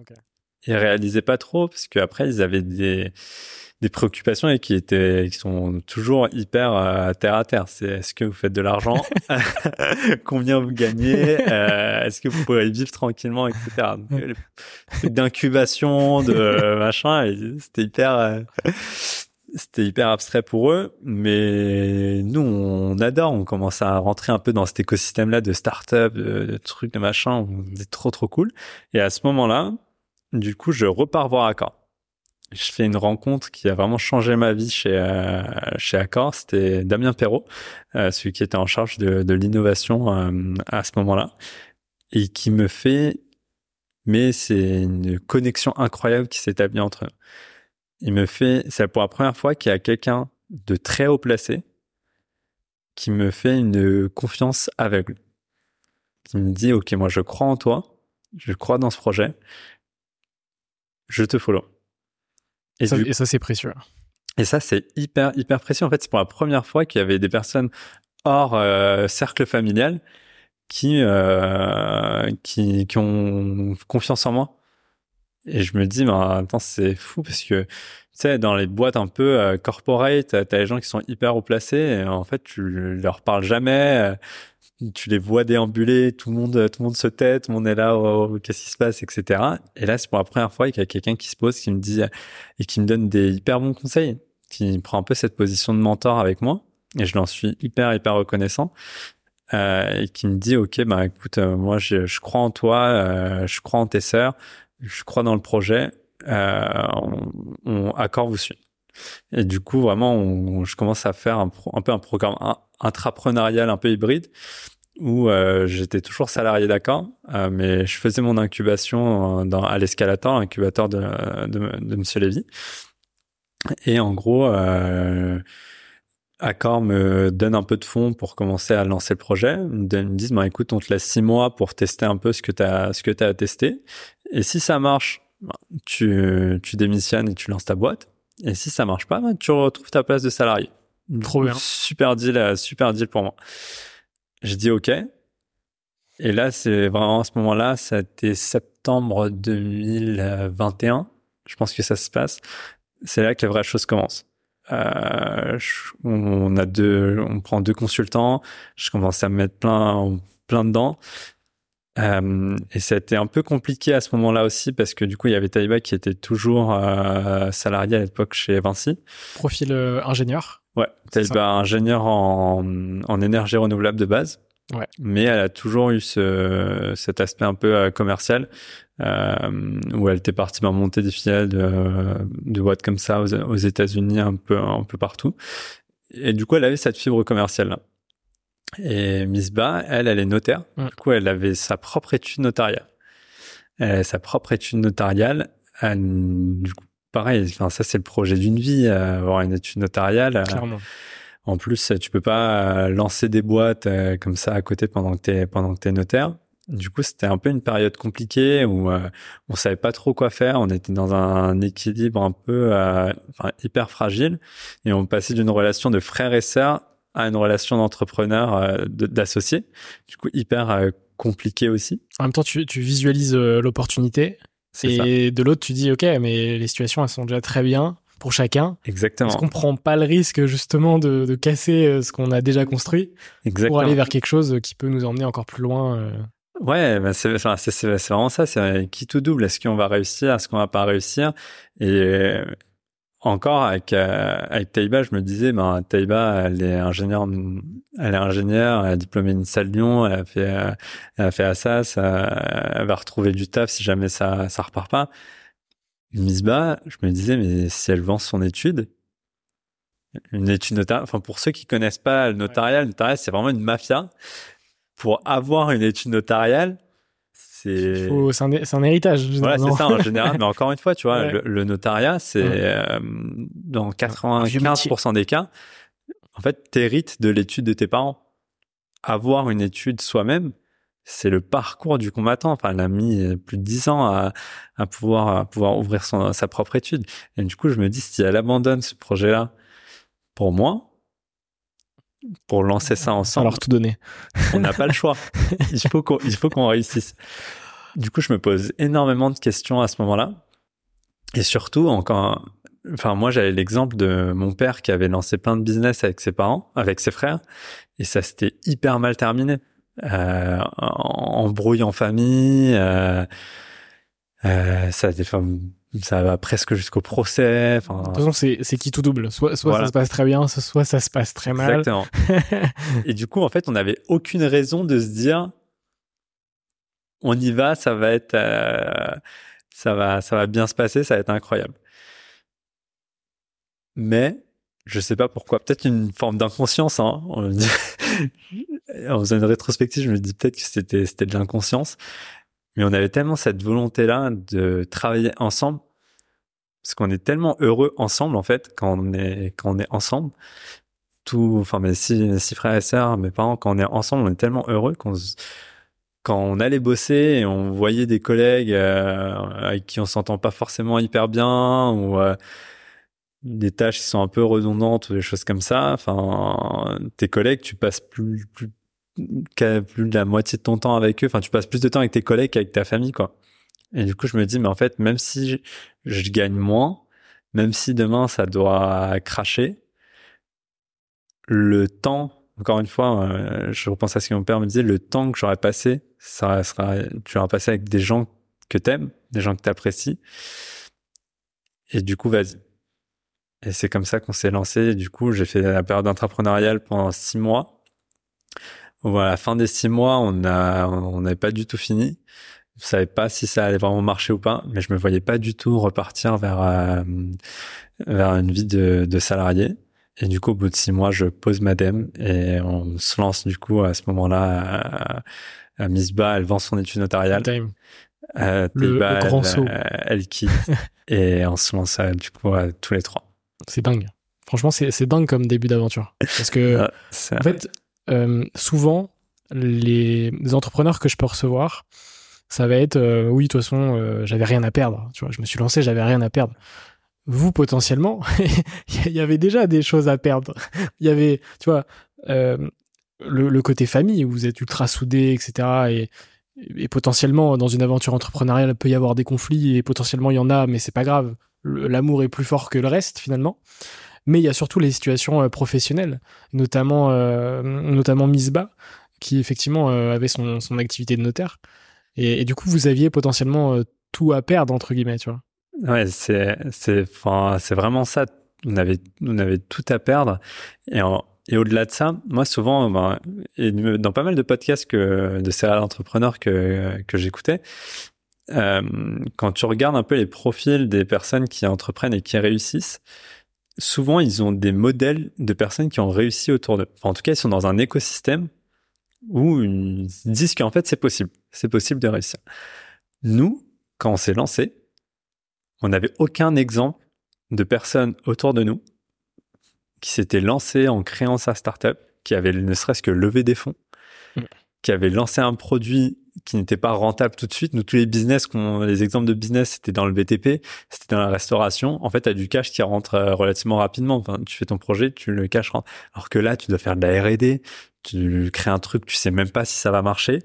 Ils réalisaient pas trop parce qu'après, ils avaient des, des préoccupations et qui étaient qui sont toujours hyper euh, terre à terre. C'est est-ce que vous faites de l'argent, combien vous gagnez, euh, est-ce que vous pouvez vivre tranquillement, etc. D'incubation, de machin, c'était hyper euh, c'était hyper abstrait pour eux, mais nous on adore, on commence à rentrer un peu dans cet écosystème-là de start-up, de, de trucs, de machin, c'est trop trop cool. Et à ce moment-là, du coup, je repars voir Accor je fais une rencontre qui a vraiment changé ma vie chez euh, chez Accor. C'était Damien Perrault, euh, celui qui était en charge de, de l'innovation euh, à ce moment-là, et qui me fait, mais c'est une connexion incroyable qui s'établit entre eux. Il me fait, c'est pour la première fois qu'il y a quelqu'un de très haut placé qui me fait une confiance aveugle, qui me dit, ok, moi je crois en toi, je crois dans ce projet, je te follow. Et, ça, c'est précieux. Et ça, c'est hyper, hyper précieux. En fait, c'est pour la première fois qu'il y avait des personnes hors euh, cercle familial qui, euh, qui, qui ont confiance en moi. Et je me dis, mais attends, c'est fou parce que, tu sais, dans les boîtes un peu euh, corporate, t'as as les gens qui sont hyper haut placés et en fait, tu leur parles jamais. Tu les vois déambuler, tout le monde, tout le monde se tait, tout le monde est là, oh, oh, qu'est-ce qui se passe, etc. Et là, c'est pour la première fois qu'il y a quelqu'un qui se pose, qui me dit et qui me donne des hyper bons conseils, qui prend un peu cette position de mentor avec moi, et je l'en suis hyper hyper reconnaissant. Euh, et qui me dit ok bah écoute euh, moi je, je, crois en toi euh, je crois en tes sœurs je crois dans le projet euh, on, on accord vous suit et du coup vraiment on, je commence à faire un, un peu un programme intrapreneurial un peu hybride où euh, j'étais toujours salarié d'accord, euh, mais je faisais mon incubation dans, à l'escalator, l'incubateur de, de, de Monsieur Lévy. Et en gros, euh, Accor me donne un peu de fonds pour commencer à lancer le projet. Ils me disent, bah, écoute, on te laisse six mois pour tester un peu ce que tu as, ce que as testé. Et si ça marche, tu, tu démissionnes et tu lances ta boîte. Et si ça marche pas, bah, tu retrouves ta place de salarié. Trop bien. Super deal, euh, super deal pour moi. Je dis OK. Et là, c'est vraiment à ce moment-là, c'était septembre 2021. Je pense que ça se passe. C'est là que les vraies choses commencent. Euh, on a deux, on prend deux consultants. Je commence à me mettre plein, plein dedans. Euh, et ça a été un peu compliqué à ce moment-là aussi parce que du coup il y avait Taïba qui était toujours euh, salarié à l'époque chez Vinci. Profil euh, ingénieur. Ouais, Taïba ingénieur en, en énergie renouvelable de base. Ouais. Mais elle a toujours eu ce, cet aspect un peu euh, commercial euh, où elle était partie ben, monter des filiales de, de boîtes comme ça aux, aux États-Unis un peu un peu partout. Et du coup, elle avait cette fibre commerciale là. Et Misba, elle, elle est notaire. Du coup, elle avait sa propre étude notariale. Elle a sa propre étude notariale. Elle- du coup, pareil, enfin, ça, c'est le projet d'une vie, euh, avoir une étude notariale. Euh, Clairement. En plus, tu peux pas euh, lancer des boîtes euh, comme ça à côté pendant que t'es pendant que t'es notaire. Du coup, c'était un peu une période compliquée où euh, on savait pas trop quoi faire. On était dans un équilibre un peu euh, enfin, hyper fragile et on passait d'une relation de frère et sœur à une relation d'entrepreneur, euh, d'associé. Du coup, hyper euh, compliqué aussi. En même temps, tu, tu visualises euh, l'opportunité C'est ça. et de l'autre, tu dis ok, mais les situations elles sont déjà très bien pour chacun. Exactement. Est-ce qu'on prend pas le risque justement de, de casser ce qu'on a déjà construit Exactement. pour aller vers quelque chose qui peut nous emmener encore plus loin Ouais, bah c'est enfin, vraiment ça. C'est qui tout double. Est-ce qu'on va réussir Est-ce qu'on va pas réussir? Et encore avec euh, avec Taïba, je me disais, ben Taïba, elle est ingénieure, elle est ingénieure, elle a diplômé INSA Lyon, elle a fait euh, elle a fait Assas, euh, elle va retrouver du taf si jamais ça ça repart pas. Misba, je me disais, mais si elle vend son étude, une étude notariale, enfin pour ceux qui connaissent pas le notarial, le notarial c'est vraiment une mafia. Pour avoir une étude notariale, c'est un, un héritage. voilà, c'est ça en général. Mais encore une fois, tu vois, Ouais. le, le notariat, c'est Ouais. euh, dans vieux 95% des cas, en fait, t'hérites de l'étude de tes parents. Avoir une étude soi-même, c'est le parcours du combattant. Enfin, elle a mis euh, plus de 10 ans à, à pouvoir à pouvoir ouvrir son, sa propre étude. Et du coup, je me dis, si elle abandonne ce projet-là pour moi, pour lancer ça ensemble, Alors tout donner. on n'a pas le choix. Il faut qu'on, il faut qu'on réussisse. Du coup, je me pose énormément de questions à ce moment-là. Et surtout, encore, enfin, moi, j'avais l'exemple de mon père qui avait lancé plein de business avec ses parents, avec ses frères, et ça s'était hyper mal terminé. Euh, en- en famille, euh, euh, ça, a été- enfin, ça va presque jusqu'au procès. Enfin, De toute façon, c'est c'est qui tout double? Soit, soit Voilà. ça se passe très bien, soit ça se passe très mal. Exactement. Et du coup, en fait, on n'avait aucune raison de se dire, on y va, ça va être, euh, ça va, ça va bien se passer, ça va être incroyable. Mais je sais pas pourquoi, peut-être une forme d'inconscience. Hein. On me dit- en faisant une rétrospective, je me dis peut-être que c'était, c'était de l'inconscience. Mais on avait tellement cette volonté-là de travailler ensemble, parce qu'on est tellement heureux ensemble en fait quand on est quand on est ensemble tout, enfin mes six, mes six frères et sœurs, mes parents, quand on est ensemble, on est tellement heureux qu'on quand on allait bosser et on voyait des collègues euh, avec qui on s'entend pas forcément hyper bien ou euh, des tâches qui sont un peu redondantes ou des choses comme ça. Enfin, tes collègues, tu passes plus plus plus de la moitié de ton temps avec eux. Enfin, tu passes plus de temps avec tes collègues qu'avec ta famille, quoi. Et du coup, je me dis, mais en fait, même si je, gagne moins, même si demain ça doit cracher, le temps, encore une fois, euh, je repense à ce que mon père me disait, le temps que j'aurais passé, ça sera, tu auras passé avec des gens que t'aimes, des gens que t'apprécies. Et du coup, vas-y. Et c'est comme ça qu'on s'est lancé. Du coup, j'ai fait la période entrepreneuriale pendant six mois. À la fin des six mois, on a, on n'avait pas du tout fini. Je savais pas si ça allait vraiment marcher ou pas, mais je me voyais pas du tout repartir vers, euh, vers une vie de, de salarié. Et du coup, au bout de six mois, je pose ma dème et on se lance du coup à ce moment-là à, à Misba. Elle vend son étude notariale. Time. Euh, Le- Teba, le grand elle, saut. euh, elle quitte et on se lance euh, du coup à tous les trois. C'est dingue. Franchement, c'est c'est dingue comme début d'aventure. Parce que, Ah, en fait, euh, souvent, les entrepreneurs que je peux recevoir, ça va être oui, de toute façon, j'avais rien à perdre. Tu vois, je me suis lancé, j'avais rien à perdre. Vous potentiellement, il y avait déjà des choses à perdre. Il y avait, tu vois, le, côté famille où vous êtes ultra soudés, etc. Et, potentiellement dans une aventure entrepreneuriale, il peut y avoir des conflits et potentiellement il y en a, mais c'est pas grave. L'amour est plus fort que le reste finalement. Mais il y a surtout les situations euh, professionnelles, notamment euh, notamment Misba, qui effectivement euh, avait son, son, activité de notaire. Et, du coup, vous aviez potentiellement tout à perdre entre guillemets, tu vois. Ouais, c'est c'est c'est vraiment ça. On avait on avait tout à perdre et et au-delà de ça, moi souvent, ben, dans pas mal de podcasts que, de serial entrepreneurs que, que j'écoutais, quand tu regardes un peu les profils des personnes qui entreprennent et qui réussissent, souvent ils ont des modèles de personnes qui ont réussi autour d'eux. en tout cas, ils sont dans un écosystème où ils disent qu'en fait c'est possible, c'est possible de réussir. Nous, quand on s'est lancé, on n'avait aucun exemple de personnes autour de nous qui s'était lancé en créant sa startup, qui avait ne serait-ce que levé des fonds, qui avait lancé un produit qui n'était pas rentable tout de suite. Nous, tous les business, les exemples de business, c'était dans le BTP, c'était dans la restauration. En fait, tu as du cash qui rentre euh, relativement rapidement. Enfin, tu fais ton projet, tu le cash rentre. Alors que là, tu dois faire de la R&D, tu crées un truc, tu sais même pas si ça va marcher.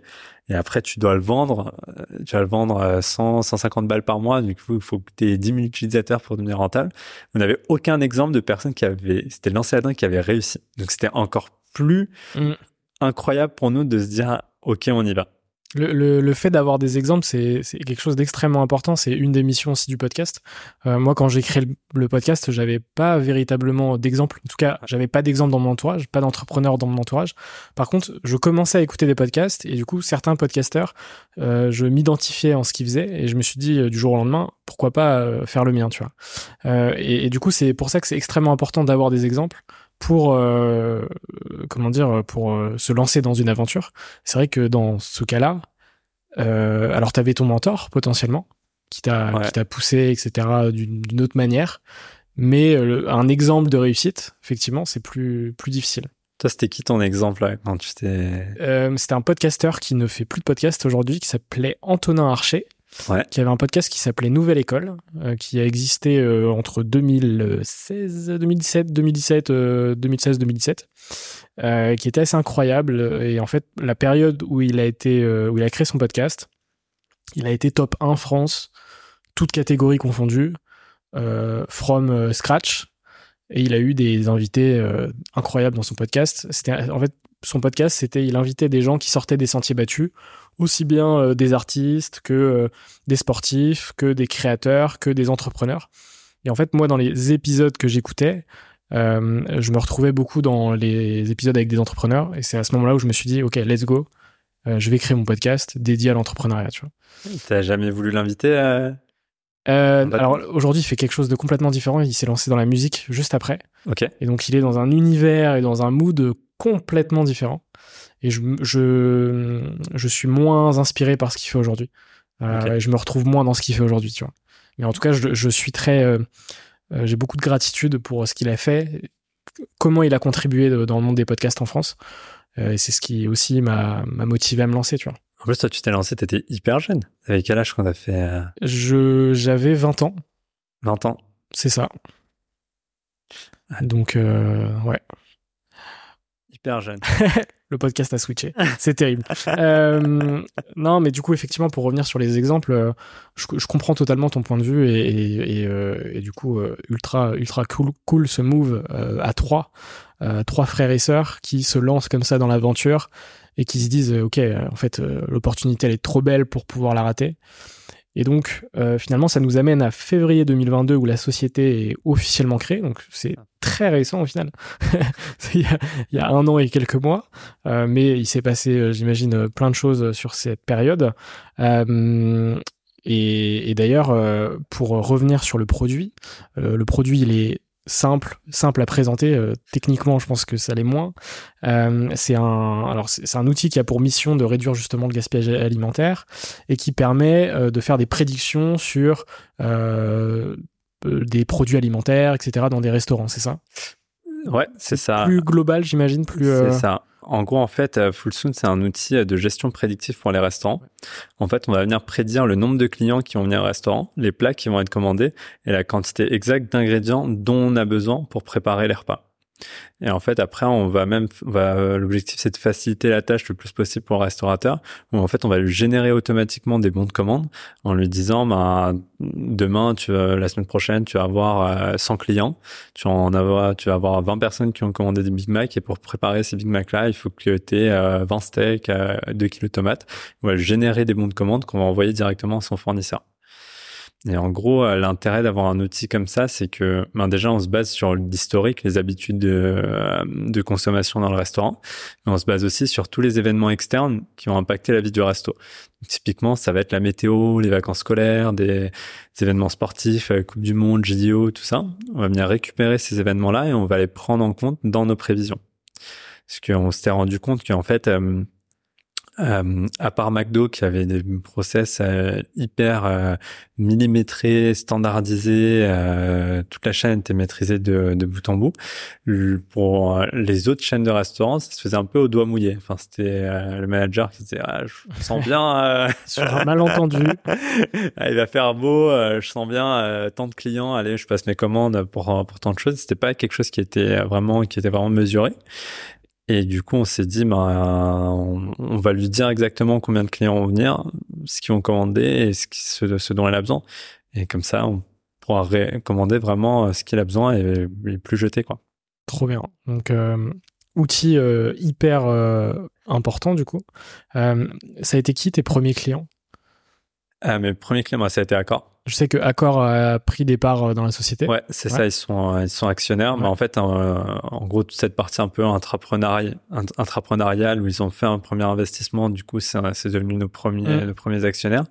Et après, tu dois le vendre. Euh, tu vas le vendre 100, 150 balles par mois. Du coup, il faut que tu aies 10 000 utilisateurs pour devenir rentable. On n'avait aucun exemple de personne qui avait, c'était lancé là-dedans qui avait réussi. Donc, c'était encore plus mm. incroyable pour nous de se dire, OK, on y va. Le, le, fait d'avoir des exemples, c'est quelque chose d'extrêmement important. C'est une des missions aussi du podcast. Euh, moi, quand j'ai créé le, le podcast, j'avais pas véritablement d'exemple. En tout cas, j'avais pas d'exemple dans mon entourage, pas d'entrepreneur dans mon entourage. Par contre, je commençais à écouter des podcasts et du coup, certains podcasteurs, euh, je m'identifiais en ce qu'ils faisaient et je me suis dit euh, du jour au lendemain, pourquoi pas faire le mien, tu vois. Et, et, du coup, c'est pour ça que c'est extrêmement important d'avoir des exemples pour euh, comment dire pour euh, se lancer dans une aventure. C'est vrai que dans ce cas-là, euh, alors tu avais ton mentor potentiellement qui t'a qui t'a poussé etc d'une autre manière, mais un exemple de réussite effectivement c'est plus plus difficile. Toi, c'était qui ton exemple là, quand tu t'es C'était un podcasteur qui ne fait plus de podcast aujourd'hui, qui s'appelait Antonin Archer, qui avait un podcast qui s'appelait Nouvelle École, euh, qui a existé euh, entre 2016, 2017, 2017, 2016, 2017, qui était assez incroyable. Et en fait, la période où il a été, euh, où il a créé son podcast, il a été top 1 France, toutes catégories confondues, from scratch. Et il a eu des invités incroyables dans son podcast. C'était en fait son podcast, c'était il invitait des gens qui sortaient des sentiers battus aussi bien euh, des artistes que euh, des sportifs, que des créateurs, que des entrepreneurs. Et en fait, moi, dans les épisodes que j'écoutais, euh, je me retrouvais beaucoup dans les épisodes avec des entrepreneurs. Et c'est à ce moment-là où je me suis dit, OK, let's go. je vais créer mon podcast dédié à l'entrepreneuriat, tu vois. T'as jamais voulu l'inviter à... alors aujourd'hui, il fait quelque chose de complètement différent. Il s'est lancé dans la musique juste après. Ok. Et donc, il est dans un univers et dans un mood complètement différent et je, je, je suis moins inspiré par ce qu'il fait aujourd'hui. Euh, je me retrouve moins dans ce qu'il fait aujourd'hui, tu vois. Mais en tout cas, je, je suis très, euh, euh, j'ai beaucoup de gratitude pour ce qu'il a fait, comment il a contribué dans le monde des podcasts en France. et c'est ce qui aussi m'a motivé à me lancer, tu vois. En plus, toi, tu t'es lancé, t'étais hyper jeune. Avec quel âge qu'on a fait Je j'avais 20 ans. 20 ans. C'est ça. Donc ouais. Le podcast a switché. C'est terrible. Euh, non, mais du coup, effectivement, pour revenir sur les exemples, euh, je, comprends totalement ton point de vue et, et, euh, du coup, ultra, ultra cool, cool ce move à trois, trois frères et sœurs qui se lancent comme ça dans l'aventure et qui se disent, ok, en fait, l'opportunité elle est trop belle pour pouvoir la rater. Et donc, euh, finalement, ça nous amène à février 2022 où la société est officiellement créée. Donc, c'est très récent au final. il, y a, un an et quelques mois. Euh, mais il s'est passé, euh, j'imagine, plein de choses sur cette période. et, et d'ailleurs, pour revenir sur le produit, le produit, il est simple, simple à présenter. Euh, techniquement, je pense que ça l'est moins. Euh, c'est un, alors c'est un outil qui a pour mission de réduire justement le gaspillage alimentaire et qui permet euh, de faire des prédictions sur des produits alimentaires, etc. dans des restaurants. C'est ça? Ouais, c'est ça. Plus global, j'imagine. Plus. C'est ça. En gros, en fait, euh, Fullsoon, c'est un outil de gestion prédictive pour les restaurants. En fait, on va venir prédire le nombre de clients qui vont venir au restaurant, les plats qui vont être commandés et la quantité exacte d'ingrédients dont on a besoin pour préparer les repas. Et en fait, après, on va même, va, l'objectif, c'est de faciliter la tâche le plus possible pour le restaurateur. En fait, on va lui générer automatiquement des bons de commande en lui disant, bah, demain, tu la semaine prochaine, tu vas avoir 100 euh, clients. Tu en avoir, tu vas avoir 20 personnes qui ont commandé des Big Mac et pour préparer ces Big Mac là, il faut que tu aies 20 steaks, 2 euh, kilos de tomates. On va générer des bons de commande qu'on va envoyer directement à son fournisseur. Et en gros, euh, l'intérêt d'avoir un outil comme ça, c'est que ben déjà, on se base sur l'historique, les habitudes de, euh, de, consommation dans le restaurant, mais on se base aussi sur tous les événements externes qui ont impacté la vie du resto. typiquement, ça va être la météo, les vacances scolaires, des, événements sportifs, euh, Coupe du Monde, JDO, tout ça. On va venir récupérer ces événements-là et on va les prendre en compte dans nos prévisions. Parce qu'on s'était rendu compte qu'en fait, à part McDo qui avait des process euh, hyper euh, millimétrés, standardisés, euh, toute la chaîne était maîtrisée de, de, bout en bout. Pour les autres chaînes de restaurants, ça se faisait un peu au doigt mouillé. Enfin, c'était le manager qui disait ah, "Je sens bien sur un malentendu, ah, il va faire beau, je sens bien tant de clients, allez, je passe mes commandes pour pour tant de choses." C'était pas quelque chose qui était vraiment qui était vraiment mesuré. Et du coup, on s'est dit, ben, on, va lui dire exactement combien de clients vont venir, ce qu'ils vont commander et ce, qui, ce, dont il a besoin. Et comme ça, on pourra commander vraiment euh, ce qu'il a besoin et, plus jeter, quoi. Trop bien. Donc, euh, outil euh, hyper important, du coup. ça a été qui tes premiers clients? Ah, Mes premiers clients, ça a été Accor. Je sais que Accor a pris des parts euh, dans la société. Ouais, c'est ça, ils sont ils sont actionnaires, mais en fait, en, gros, toute cette partie un peu intrapreneuriale, intrapreneuriale où ils ont fait un premier investissement, du coup, c'est devenu nos premiers, mm. nos premiers actionnaires.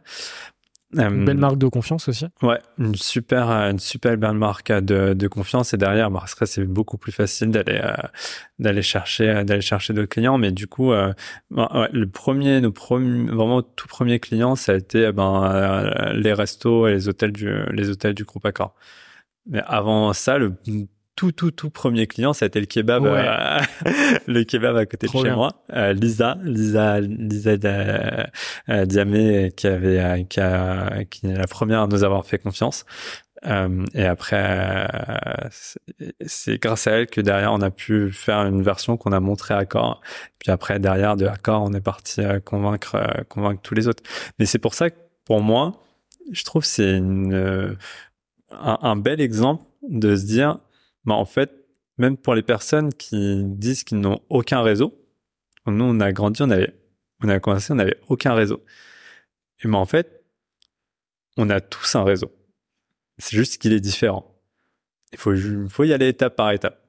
Une belle marque de confiance aussi. Ouais, une super, une super belle marque de, de confiance. Et derrière, bah, c'est beaucoup plus facile d'aller, euh, d'aller chercher, d'aller chercher d'autres clients. Mais du coup, euh, bah, le premier, nos premiers, vraiment tout premier client, ça a été ben euh, les restos et les hôtels du, les hôtels du groupe Accor. Mais avant ça, le tout tout tout premier client, été le kebab, euh, le kebab à côté de chez moi. Euh, Lisa, Lisa, Lisa euh, Diamé, qui avait, qui, a, qui est la première à nous avoir fait confiance. et après, c'est grâce à elle que derrière on a pu faire une version qu'on a montrée à Accor. Puis après derrière de Accor, on est parti convaincre convaincre tous les autres. Mais c'est pour ça que pour moi, je trouve c'est une un, un bel exemple de se dire bah, en fait, même pour les personnes qui disent qu'ils n'ont aucun réseau, nous, on a grandi, on avait, on a commencé, on n'avait aucun réseau. Et ben, en fait, on a tous un réseau. C'est juste qu'il est différent. Il faut, faut y aller étape par étape.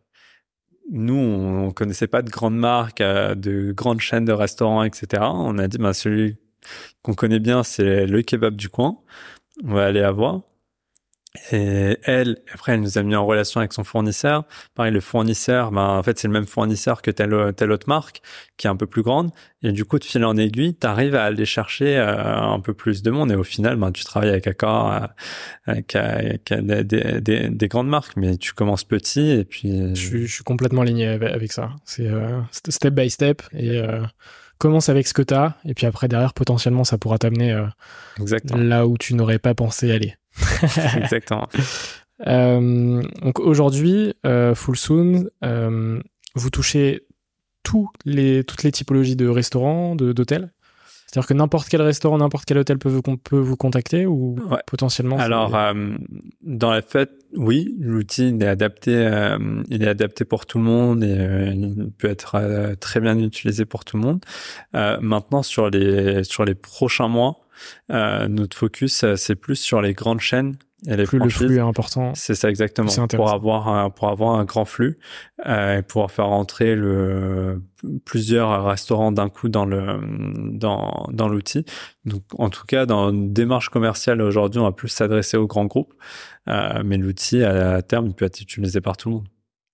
Nous, on, connaissait pas de grandes marques, euh, de grandes chaînes de restaurants, etc. On a dit, ben, celui qu'on connaît bien, c'est le kebab du coin. On va aller avoir. Et elle, après, elle nous a mis en relation avec son fournisseur. Pareil, le fournisseur, ben, en fait, c'est le même fournisseur que telle, telle autre marque, qui est un peu plus grande. Et du coup, de fil en aiguille, tu arrives à aller chercher euh, un peu plus de monde. Et au final, ben, tu travailles avec Accor, euh, avec, avec des, des, des, grandes marques, mais tu commences petit et puis... Je, je suis complètement aligné avec ça. C'est euh, step by step et commence avec ce que tu as. Et puis après, derrière, potentiellement, ça pourra t'amener là où tu n'aurais pas pensé aller. Exactement. Euh, donc aujourd'hui, euh, Full Soon, euh, vous touchez tous les, toutes les typologies de restaurants, d'hôtels c'est-à-dire que n'importe quel restaurant, n'importe quel hôtel peut vous, peut vous contacter ou potentiellement Alors, euh, dans la fait, oui, l'outil est adapté, euh, il est adapté pour tout le monde et euh, il peut être très bien utilisé pour tout le monde. maintenant, sur les sur les prochains mois, notre focus c'est plus sur les grandes chaînes et les plus le flux est important. C'est ça exactement. Pour avoir un, pour avoir un grand flux euh, et pouvoir faire entrer le plusieurs restaurants d'un coup dans le dans dans l'outil. Donc en tout cas dans une démarche commerciale aujourd'hui, on va plus s'adresser aux grands groupes, euh, mais l'outil à terme il peut être utilisé par tout le monde.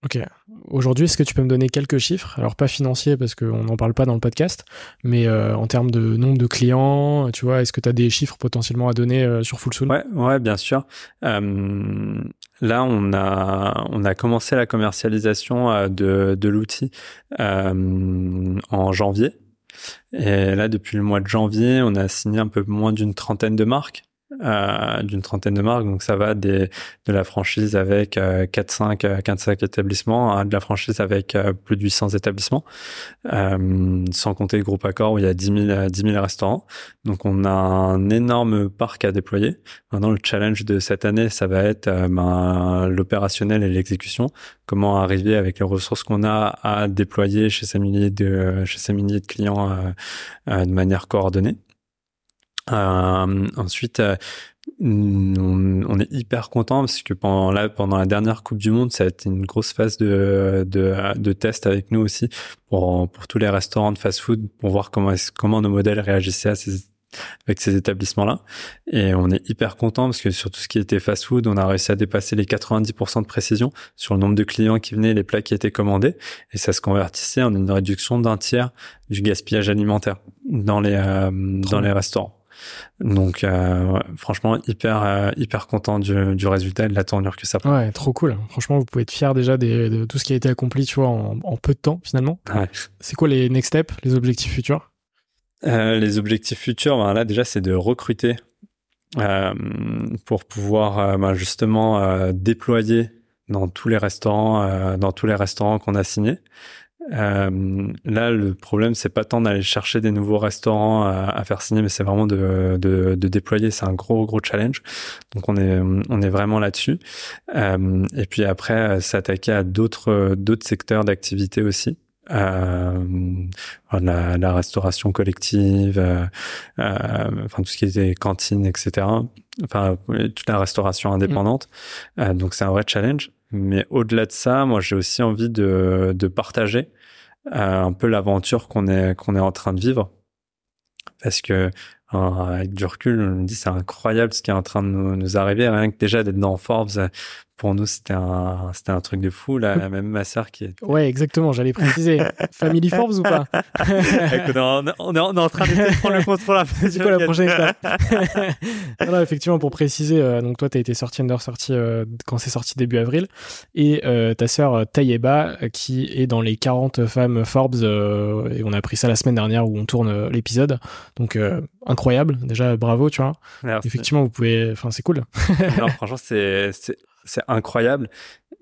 Ok. Aujourd'hui, est-ce que tu peux me donner quelques chiffres? Alors pas financiers parce qu'on n'en parle pas dans le podcast, mais euh, en termes de nombre de clients, tu vois, est-ce que tu as des chiffres potentiellement à donner euh, sur Full Ouais, ouais, bien sûr. Euh, là, on a on a commencé la commercialisation de, de l'outil en janvier. Et là, depuis le mois de janvier, on a signé un peu moins d'une trentaine de marques euh, d'une trentaine de marques. Donc ça va des, de la franchise avec 4-5 euh, 5 euh, établissements à de la franchise avec plus de 800 établissements, sans compter le groupe Accor où il y a 10 000, 10 000 restaurants. Donc on a un énorme parc à déployer. Maintenant le challenge de cette année, ça va être ben, l'opérationnel et l'exécution. Comment arriver avec les ressources qu'on a à déployer chez ces milliers de chez ces milliers de clients de manière coordonnée. Euh, ensuite, euh, on, est hyper content parce que pendant la, pendant la dernière Coupe du Monde, ça a été une grosse phase de, de, de test avec nous aussi pour, pour tous les restaurants de fast-food pour voir comment, comment nos modèles réagissaient à ces, avec ces établissements-là. Et on est hyper content parce que sur tout ce qui était fast-food, on a réussi à dépasser les 90% de précision sur le nombre de clients qui venaient, les plats qui étaient commandés. Et ça se convertissait en une réduction d'un tiers du gaspillage alimentaire dans les, euh, dans les restaurants. Donc euh, franchement hyper euh, hyper content du, du, résultat et de la tournure que ça prend. Ouais, trop cool. Franchement, vous pouvez être fier déjà de tout ce qui a été accompli, tu vois, en, en peu de temps finalement. Ouais. C'est quoi les next steps, les objectifs futurs? Euh, Les objectifs futurs, ben là déjà c'est de recruter pour pouvoir ben, justement déployer dans tous les restaurants, dans tous les restaurants qu'on a signés. Euh, là, le problème, c'est pas tant d'aller chercher des nouveaux restaurants à, faire signer, mais c'est vraiment de, de, de déployer. C'est un gros, gros challenge. Donc, on est, on est vraiment là-dessus. Euh, et puis après, s'attaquer à d'autres, d'autres secteurs d'activité aussi. Euh, la, la, restauration collective, euh, euh, enfin tout ce qui était cantine, etc. Enfin toute la restauration indépendante. Mmh. donc c'est un vrai challenge. Mais au-delà de ça, moi, j'ai aussi envie de, de partager euh, un peu l'aventure qu'on est qu'on est en train de vivre, parce que avec du recul, on me dit c'est incroyable ce qui est en train de nous, nous arriver. Rien que déjà d'être dans Forbes, pour nous, c'était un, c'était un truc de fou. Là, même ma sœur qui est. Ouais, exactement. J'allais préciser. Family Forbes ou pas on, est, on, est, en train de prendre le contrôle. C'est quoi la prochaine étape non, effectivement, pour préciser, euh, donc toi, t'as été sorti Under sorti euh, quand c'est sorti début avril, et euh, ta sœur Tayeba qui est dans les 40 femmes Forbes, et on a appris ça la semaine dernière où on tourne l'épisode. Donc incroyable. Déjà, bravo, tu vois. Effectivement, vous pouvez. Enfin, c'est cool. non, franchement, c'est c'est incroyable.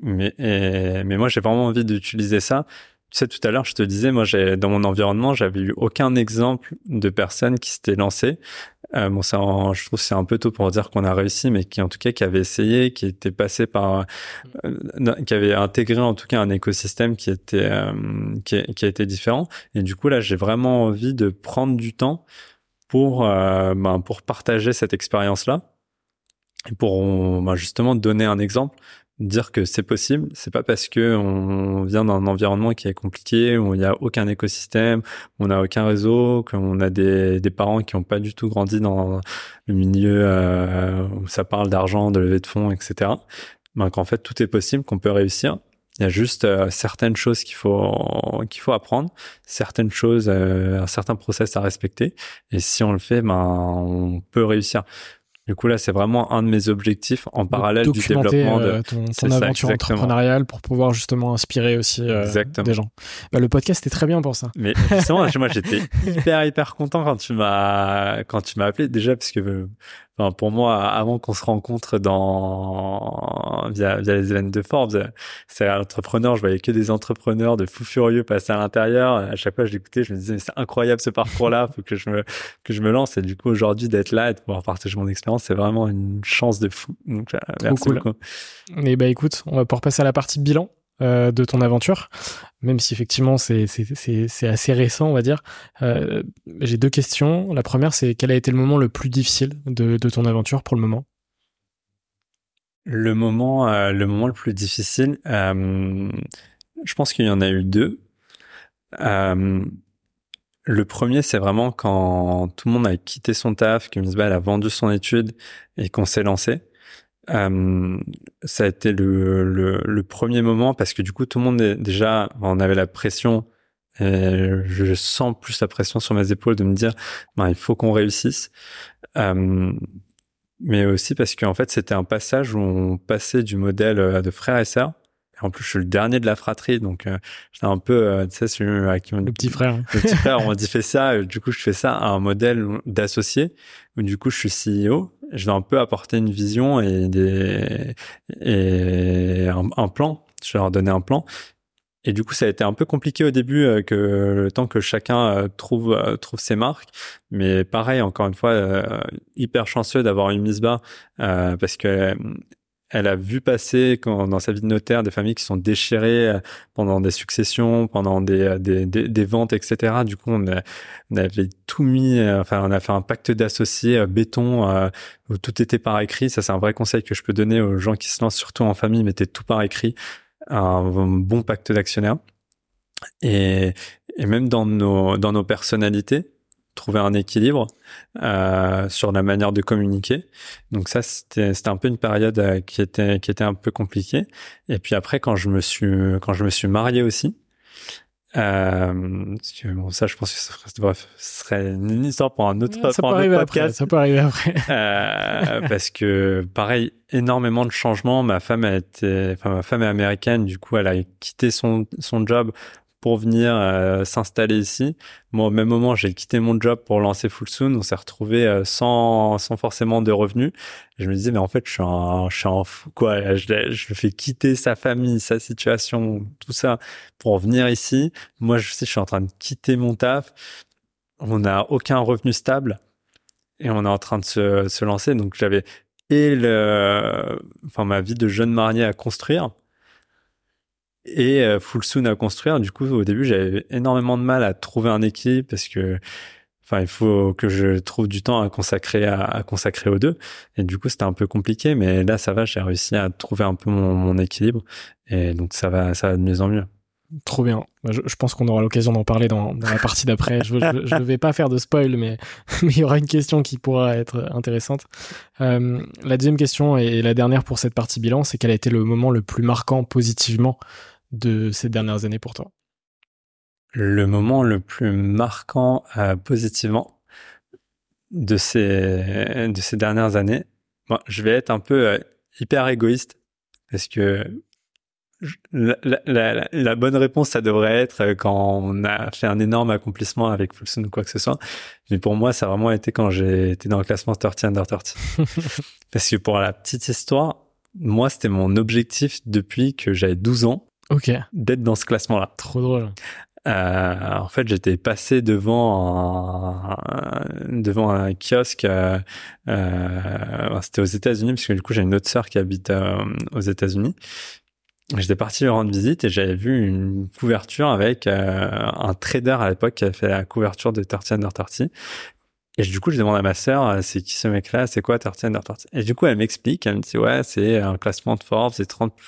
Mais, mais moi, j'ai vraiment envie d'utiliser ça. Tu sais, tout à l'heure, je te disais, moi, j'ai dans mon environnement, j'avais eu aucun exemple de personnes qui s'étaient lancées. Euh, bon, ça, je trouve c'est un peu tôt pour dire qu'on a réussi, mais qui en tout cas qui avait essayé, qui était passé par, euh, qui avait intégré en tout cas un écosystème qui était euh, qui, qui, a été différent. Et du coup là, j'ai vraiment envie de prendre du temps pour euh, ben, pour partager cette expérience là et pour bah, justement donner un exemple, dire que c'est possible. C'est pas parce que on vient d'un environnement qui est compliqué, où il n'y a aucun écosystème, où on n'a aucun réseau, qu'on a des, parents qui n'ont pas du tout grandi dans le milieu euh, où ça parle d'argent, de levée de fonds, etc. Ben, qu'en fait tout est possible, qu'on peut réussir. Il y a juste euh, certaines choses qu'il faut qu'il faut apprendre, certaines choses, euh, un certain process à respecter. Et si on le fait, ben on peut réussir. Du coup, là, c'est vraiment un de mes objectifs en parallèle du développement de euh, ton, aventure entrepreneuriale pour pouvoir justement inspirer aussi euh, des gens. Bah, le podcast est très bien pour ça. Mais justement, moi, j'étais hyper hyper content quand tu m'as quand tu m'as appelé déjà parce que pour moi, avant qu'on se rencontre dans via, les événements de Forbes, c'est entrepreneur. Je voyais que des entrepreneurs de fous furieux passer à l'intérieur. À chaque fois, je l'écoutais, je me disais c'est incroyable ce parcours-là, faut que je me que je me lance. Et du coup, aujourd'hui, d'être là et de pouvoir partager mon expérience, c'est vraiment une chance de fou. Donc, euh, merci cool. beaucoup. Et bah écoute, on va pouvoir passer à la partie bilan. Euh, de ton aventure, même si effectivement c'est assez récent, on va dire. Euh, j'ai deux questions. La première, c'est quel a été le moment le plus difficile de, de ton aventure pour le moment? Le moment, euh, le moment le plus difficile, je pense qu'il y en a eu deux. le premier, c'est vraiment quand tout le monde a quitté son taf, que Misbah a vendu son étude et qu'on s'est lancé. Euh, ça a été le, le, le, premier moment parce que du coup tout le monde est déjà on avait la pression et je sens plus la pression sur mes épaules de me dire ben, il faut qu'on réussisse euh, mais aussi parce qu'en fait c'était un passage où on passait du modèle euh, de frère et sœur en plus, je suis le dernier de la fratrie, donc euh, j'étais un peu, euh, tu sais, celui à qui on... Le petit frère. Le petit frère, on dit fait ça. Du coup, je fais ça à un modèle d'associé, du coup, je suis CEO. Je vais un peu apporter une vision et des un, plan. Je vais leur donner un plan. Et du coup, ça a été un peu compliqué au début, que le temps que chacun trouve trouve ses marques. Mais pareil, encore une fois, hyper chanceux d'avoir une mise bas parce que elle a vu passer quand, dans sa vie de notaire des familles qui sont déchirées euh, pendant des successions, pendant des, euh, des, des, ventes, etc. Du coup, on, avait tout mis, euh, enfin, on a fait un pacte d'associés béton où tout était par écrit. Ça, c'est un vrai conseil que je peux donner aux gens qui se lancent, surtout en famille, mettez tout par écrit. Un, bon pacte d'actionnaires. Et, et même dans nos, dans nos personnalités, trouver un équilibre euh, sur la manière de communiquer. Donc ça, c'était c'était un peu une période euh, qui était qui était un peu compliquée. Et puis après, quand je me suis quand je me suis marié aussi. Euh, bon, ça, je pense que ce serait, bref, ce serait une histoire pour un autre, ça pour peut arriver Après, ça peut arriver après. euh, parce que, pareil, énormément de changements. Ma femme a été, enfin, ma femme est américaine. Du coup, elle a quitté son, son job pour venir euh, s'installer ici. Moi, au même moment, j'ai quitté mon job pour lancer Full Soon. On s'est retrouvé euh, sans, sans forcément de revenus. je me disais, mais en fait, je suis un, je suis un fou, quoi. Je, je fais quitter sa famille, sa situation, tout ça pour venir ici. Moi, je sais, je suis en train de quitter mon taf. On n'a aucun revenu stable et on est en train de se, se lancer. Donc, j'avais et le, enfin, ma vie de jeune marié à construire et euh, full soon à construire. Du coup, au début, j'avais énormément de mal à trouver un équilibre parce que, enfin, il faut que je trouve du temps à consacrer à, consacrer aux deux. Et du coup, c'était un peu compliqué, mais là, ça va. J'ai réussi à trouver un peu mon, équilibre, et donc ça va, ça va de mieux en mieux. Trop bien. Bah, je, pense qu'on aura l'occasion d'en parler dans, la partie d'après. Je ne vais pas faire de spoil, mais, il y aura une question qui pourra être intéressante. Euh, la deuxième question et la dernière pour cette partie bilan, c'est quel a été le moment le plus marquant positivement de ces dernières années pour toi? Le moment le plus marquant euh, positivement de ces, de ces dernières années, je vais être un peu euh, hyper égoïste parce que la, la, la, bonne réponse, ça devrait être euh, quand on a fait un énorme accomplissement avec Fulson ou quoi que ce soit. Mais pour moi, ça a vraiment été quand j'ai été dans le classement 30 under 30. Parce que pour la petite histoire, moi, c'était mon objectif depuis que j'avais 12 ans Ok. D'être dans ce classement-là. Trop drôle. Euh, en fait, j'étais passé devant un, devant un kiosque. Euh, euh, C'était aux États-Unis parce que du coup, j'ai une autre sœur qui habite euh, aux États-Unis. J'étais parti lui rendre visite et j'avais vu une couverture avec euh, un trader à l'époque qui avait fait la couverture de 30 Under 30. Et du coup, je demande à ma sœur, c'est qui ce mec-là, c'est quoi 30 Under 30 Et du coup, elle m'explique, elle me dit, ouais, c'est un classement de Forbes, c'est 30 plus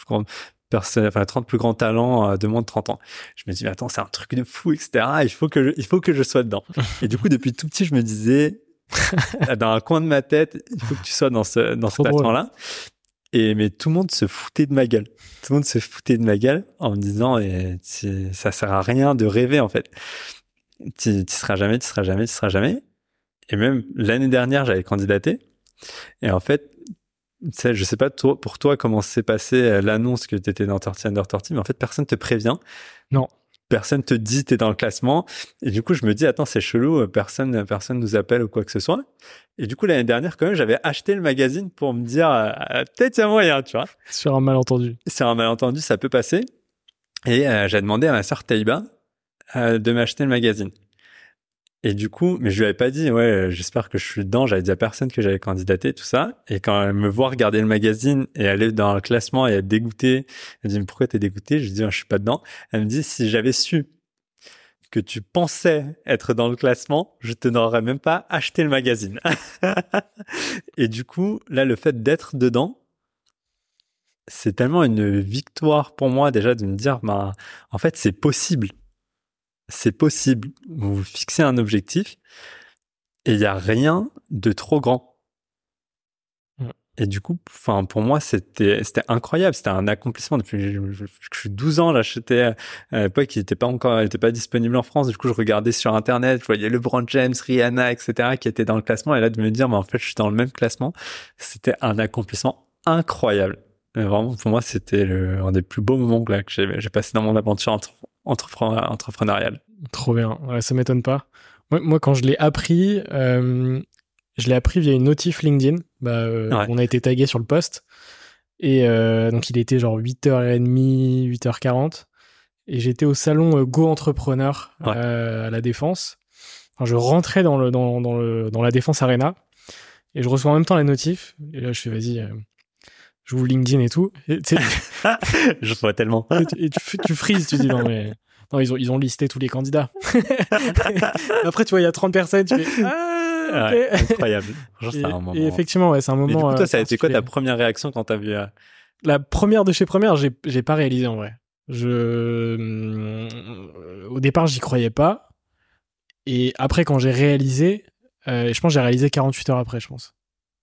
enfin 30 plus grands talents euh, de moins de 30 ans. Je me dis mais attends, c'est un truc de fou, etc. Il faut que je, il faut que je sois dedans. et du coup, depuis tout petit, je me disais dans un coin de ma tête, il faut que tu sois dans ce dans ce classement-là. Et mais tout le monde se foutait de ma gueule. Tout le monde se foutait de ma gueule en me disant et ça sert à rien de rêver en fait. Tu, seras jamais, tu seras jamais, tu seras jamais. Et même l'année dernière, j'avais candidaté. Et en fait, sais, je sais pas pour toi comment s'est passé euh, l'annonce que tu étais dans 30 Under 30, mais en fait, personne te prévient. Non. Personne te dit tu es dans le classement. Et du coup, je me dis, attends, c'est chelou, euh, personne, personne nous appelle ou quoi que ce soit. Et du coup, l'année dernière, quand même, j'avais acheté le magazine pour me dire, euh, peut-être il y a moyen, tu vois. Sur un malentendu. Sur un malentendu, ça peut passer. Et j'ai demandé à ma sœur Taïba de m'acheter le magazine. Et du coup, mais je lui avais pas dit, ouais, j'espère que je suis dedans. J'avais dit à personne que j'avais candidaté, tout ça. Et quand elle me voit regarder le magazine et aller dans le classement et être dégoûtée, elle me dit, mais pourquoi t'es dégoûtée? Je lui dis, je suis pas dedans. Elle me dit, si j'avais su que tu pensais être dans le classement, je te n'aurais même pas acheté le magazine. et du coup, là, le fait d'être dedans, c'est tellement une victoire pour moi déjà de me dire, bah, en fait, c'est possible c'est possible. Vous vous fixez un objectif et il n'y a rien de trop grand. Et du coup, enfin, pour moi, c'était, c'était incroyable. C'était un accomplissement depuis que je, suis 12 ans. Là, j'étais, à l'époque, il n'était pas encore, il était pas disponible en France. Du coup, je regardais sur Internet, je voyais LeBron James, Rihanna, etc., qui étaient dans le classement. Et là, de me dire, mais en fait, je suis dans le même classement. C'était un accomplissement incroyable. vraiment, pour moi, c'était le, un des plus beaux moments que, j'ai, j'ai passé dans mon aventure entre, entrepreneuriale. Trop bien. Ouais, ça m'étonne pas. Moi, moi, quand je l'ai appris, euh, je l'ai appris via une notif LinkedIn. Bah, euh, On a été tagué sur le poste. Et euh, donc, il était genre 8h30, 8h40. Et j'étais au salon Go Entrepreneur à la Défense. Enfin, je rentrais dans, le, dans, dans, le, dans la Défense Arena. Et je reçois en même temps la notif. Et là, je fais, vas-y, je vous LinkedIn et tout. je vois tellement. Et tu, tu, frises, tu dis, non, mais. Non, ils ont, ils ont listé tous les candidats. Après, tu vois, il y a 30 personnes, tu fais, ah, incroyable. et, effectivement, ouais, c'est un moment. du coup, toi, ça a été quoi ta première réaction quand t'as vu euh, La première de chez Première, j'ai, j'ai pas réalisé en vrai. Je, au départ, j'y croyais pas. Et après, quand j'ai réalisé, euh, je pense que j'ai réalisé 48 heures après, je pense.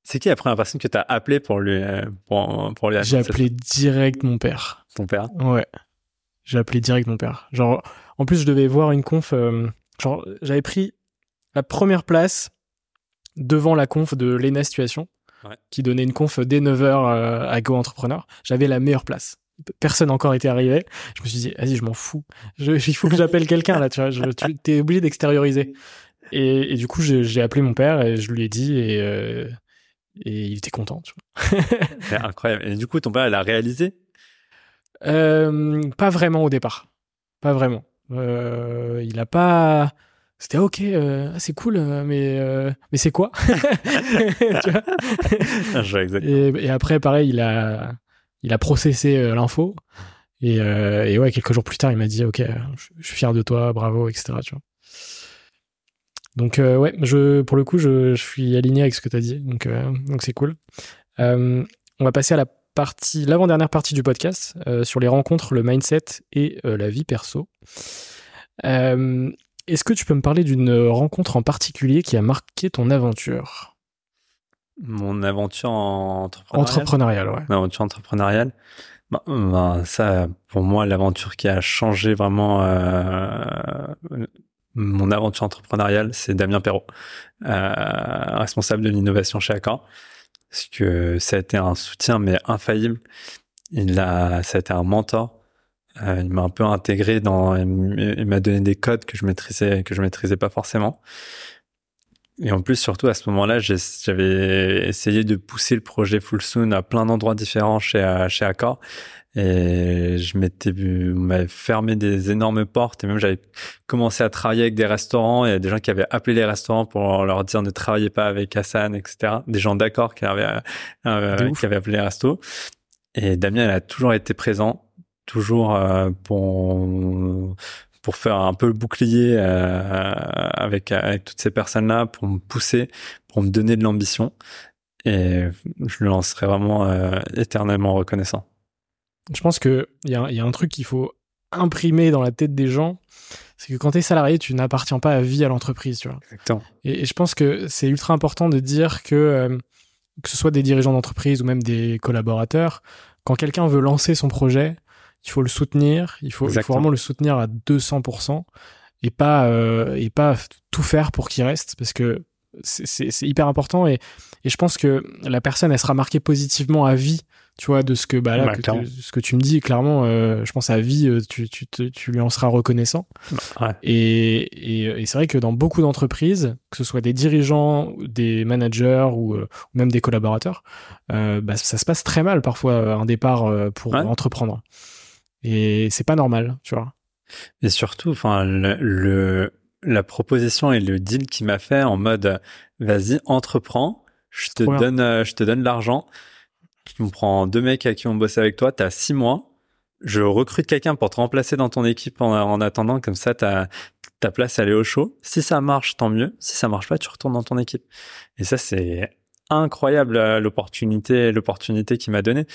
C'est qui la première personne que t'as appelé pour lui, euh, pour, pour lui J'ai appelé direct mon père. Ton père? Ouais. J'ai appelé direct mon père. Genre, en plus, je devais voir une conf. genre, j'avais pris la première place devant la conf de Lena Situation, qui donnait une conf dès 9h euh, à Go Entrepreneur. J'avais la meilleure place. Personne encore était arrivé. Je me suis dit, vas-y, je m'en fous. il faut que j'appelle quelqu'un là, tu vois. tu es obligé d'extérioriser. Et, du coup, j'ai appelé mon père et je lui ai dit et, euh, et il était content. Tu vois. incroyable. Et du coup, ton père, il a réalisé? Euh, Pas vraiment au départ. Pas vraiment. il a pas c'était ok, euh, c'est cool, euh, mais euh, mais c'est quoi? Tu vois? Et, et, après, pareil, il a il a processé euh, l'info et, et ouais, quelques jours plus tard, il m'a dit ok, je, suis fier de toi, bravo, etc. Tu vois. Donc ouais, je pour le coup, je, je suis aligné avec ce que tu as dit, donc donc c'est cool. on va passer à la partie, l'avant-dernière partie du podcast sur les rencontres, le mindset et la vie perso. Euh, est-ce que tu peux me parler d'une rencontre en particulier qui a marqué ton aventure? Mon aventure entrepreneuriale? Entrepreneuriale, ouais. Mon aventure entrepreneuriale? Bah, bah, ça, pour moi, l'aventure qui a changé vraiment euh, mon aventure entrepreneuriale, c'est Damien Perrault, euh, responsable de l'innovation chez Accor. Parce que ça a été un soutien, mais infaillible. Il a, ça a été un mentor euh, il m'a un peu intégré dans, il m'a donné des codes que je maîtrisais, que je maîtrisais pas forcément. Et en plus, surtout à ce moment-là, j'avais essayé de pousser le projet Full Soon à plein d'endroits différents chez chez Accor. Et je m'étais, on m'avait fermé des énormes portes et même j'avais commencé à travailler avec des restaurants et des gens qui avaient appelé les restaurants pour leur dire ne travaillez pas avec Hassan, etc. Des gens d'accord qui avaient, euh, qui avaient appelé les restos. Et Damien, il a toujours été présent toujours euh, pour pour faire un peu le bouclier euh, avec avec toutes ces personnes là pour me pousser pour me donner de l'ambition et je le lancerai vraiment euh, éternellement reconnaissant je pense que il y a, y a un truc qu'il faut imprimer dans la tête des gens c'est que quand tu es salarié, tu n'appartiens pas à vie à l'entreprise. Exactement. Et, je pense que c'est ultra important de dire que que ce soit des dirigeants d'entreprise ou même des collaborateurs, quand quelqu'un veut lancer son projet, il faut le soutenir, il faut, vraiment le soutenir à 200% et pas euh, et pas tout faire pour qu'il reste parce que c'est hyper important et, et je pense que la personne elle sera marquée positivement à vie tu vois de ce que bah là ce que tu me dis clairement euh, je pense à vie euh, tu, tu, tu lui en seras reconnaissant. Ouais. et, et, c'est vrai que dans beaucoup d'entreprises que ce soit des dirigeants des managers ou, ou même des collaborateurs bah, ça se passe très mal parfois un départ pour entreprendre et c'est pas normal, tu vois. Et surtout, enfin, le, la proposition et le deal qu'il m'a fait en mode, vas-y, entreprends, je te donne, euh, je te donne l'argent. Tu me prends deux mecs à qui on bosse avec toi, t'as six mois. Je recrute quelqu'un pour te remplacer dans ton équipe en, en attendant, comme ça, ta, ta place, elle est au chaud. Si ça marche, tant mieux. Si ça marche pas, tu retournes dans ton équipe. Et ça, c'est incroyable euh, l'opportunité l'opportunité qu'il m'a donnée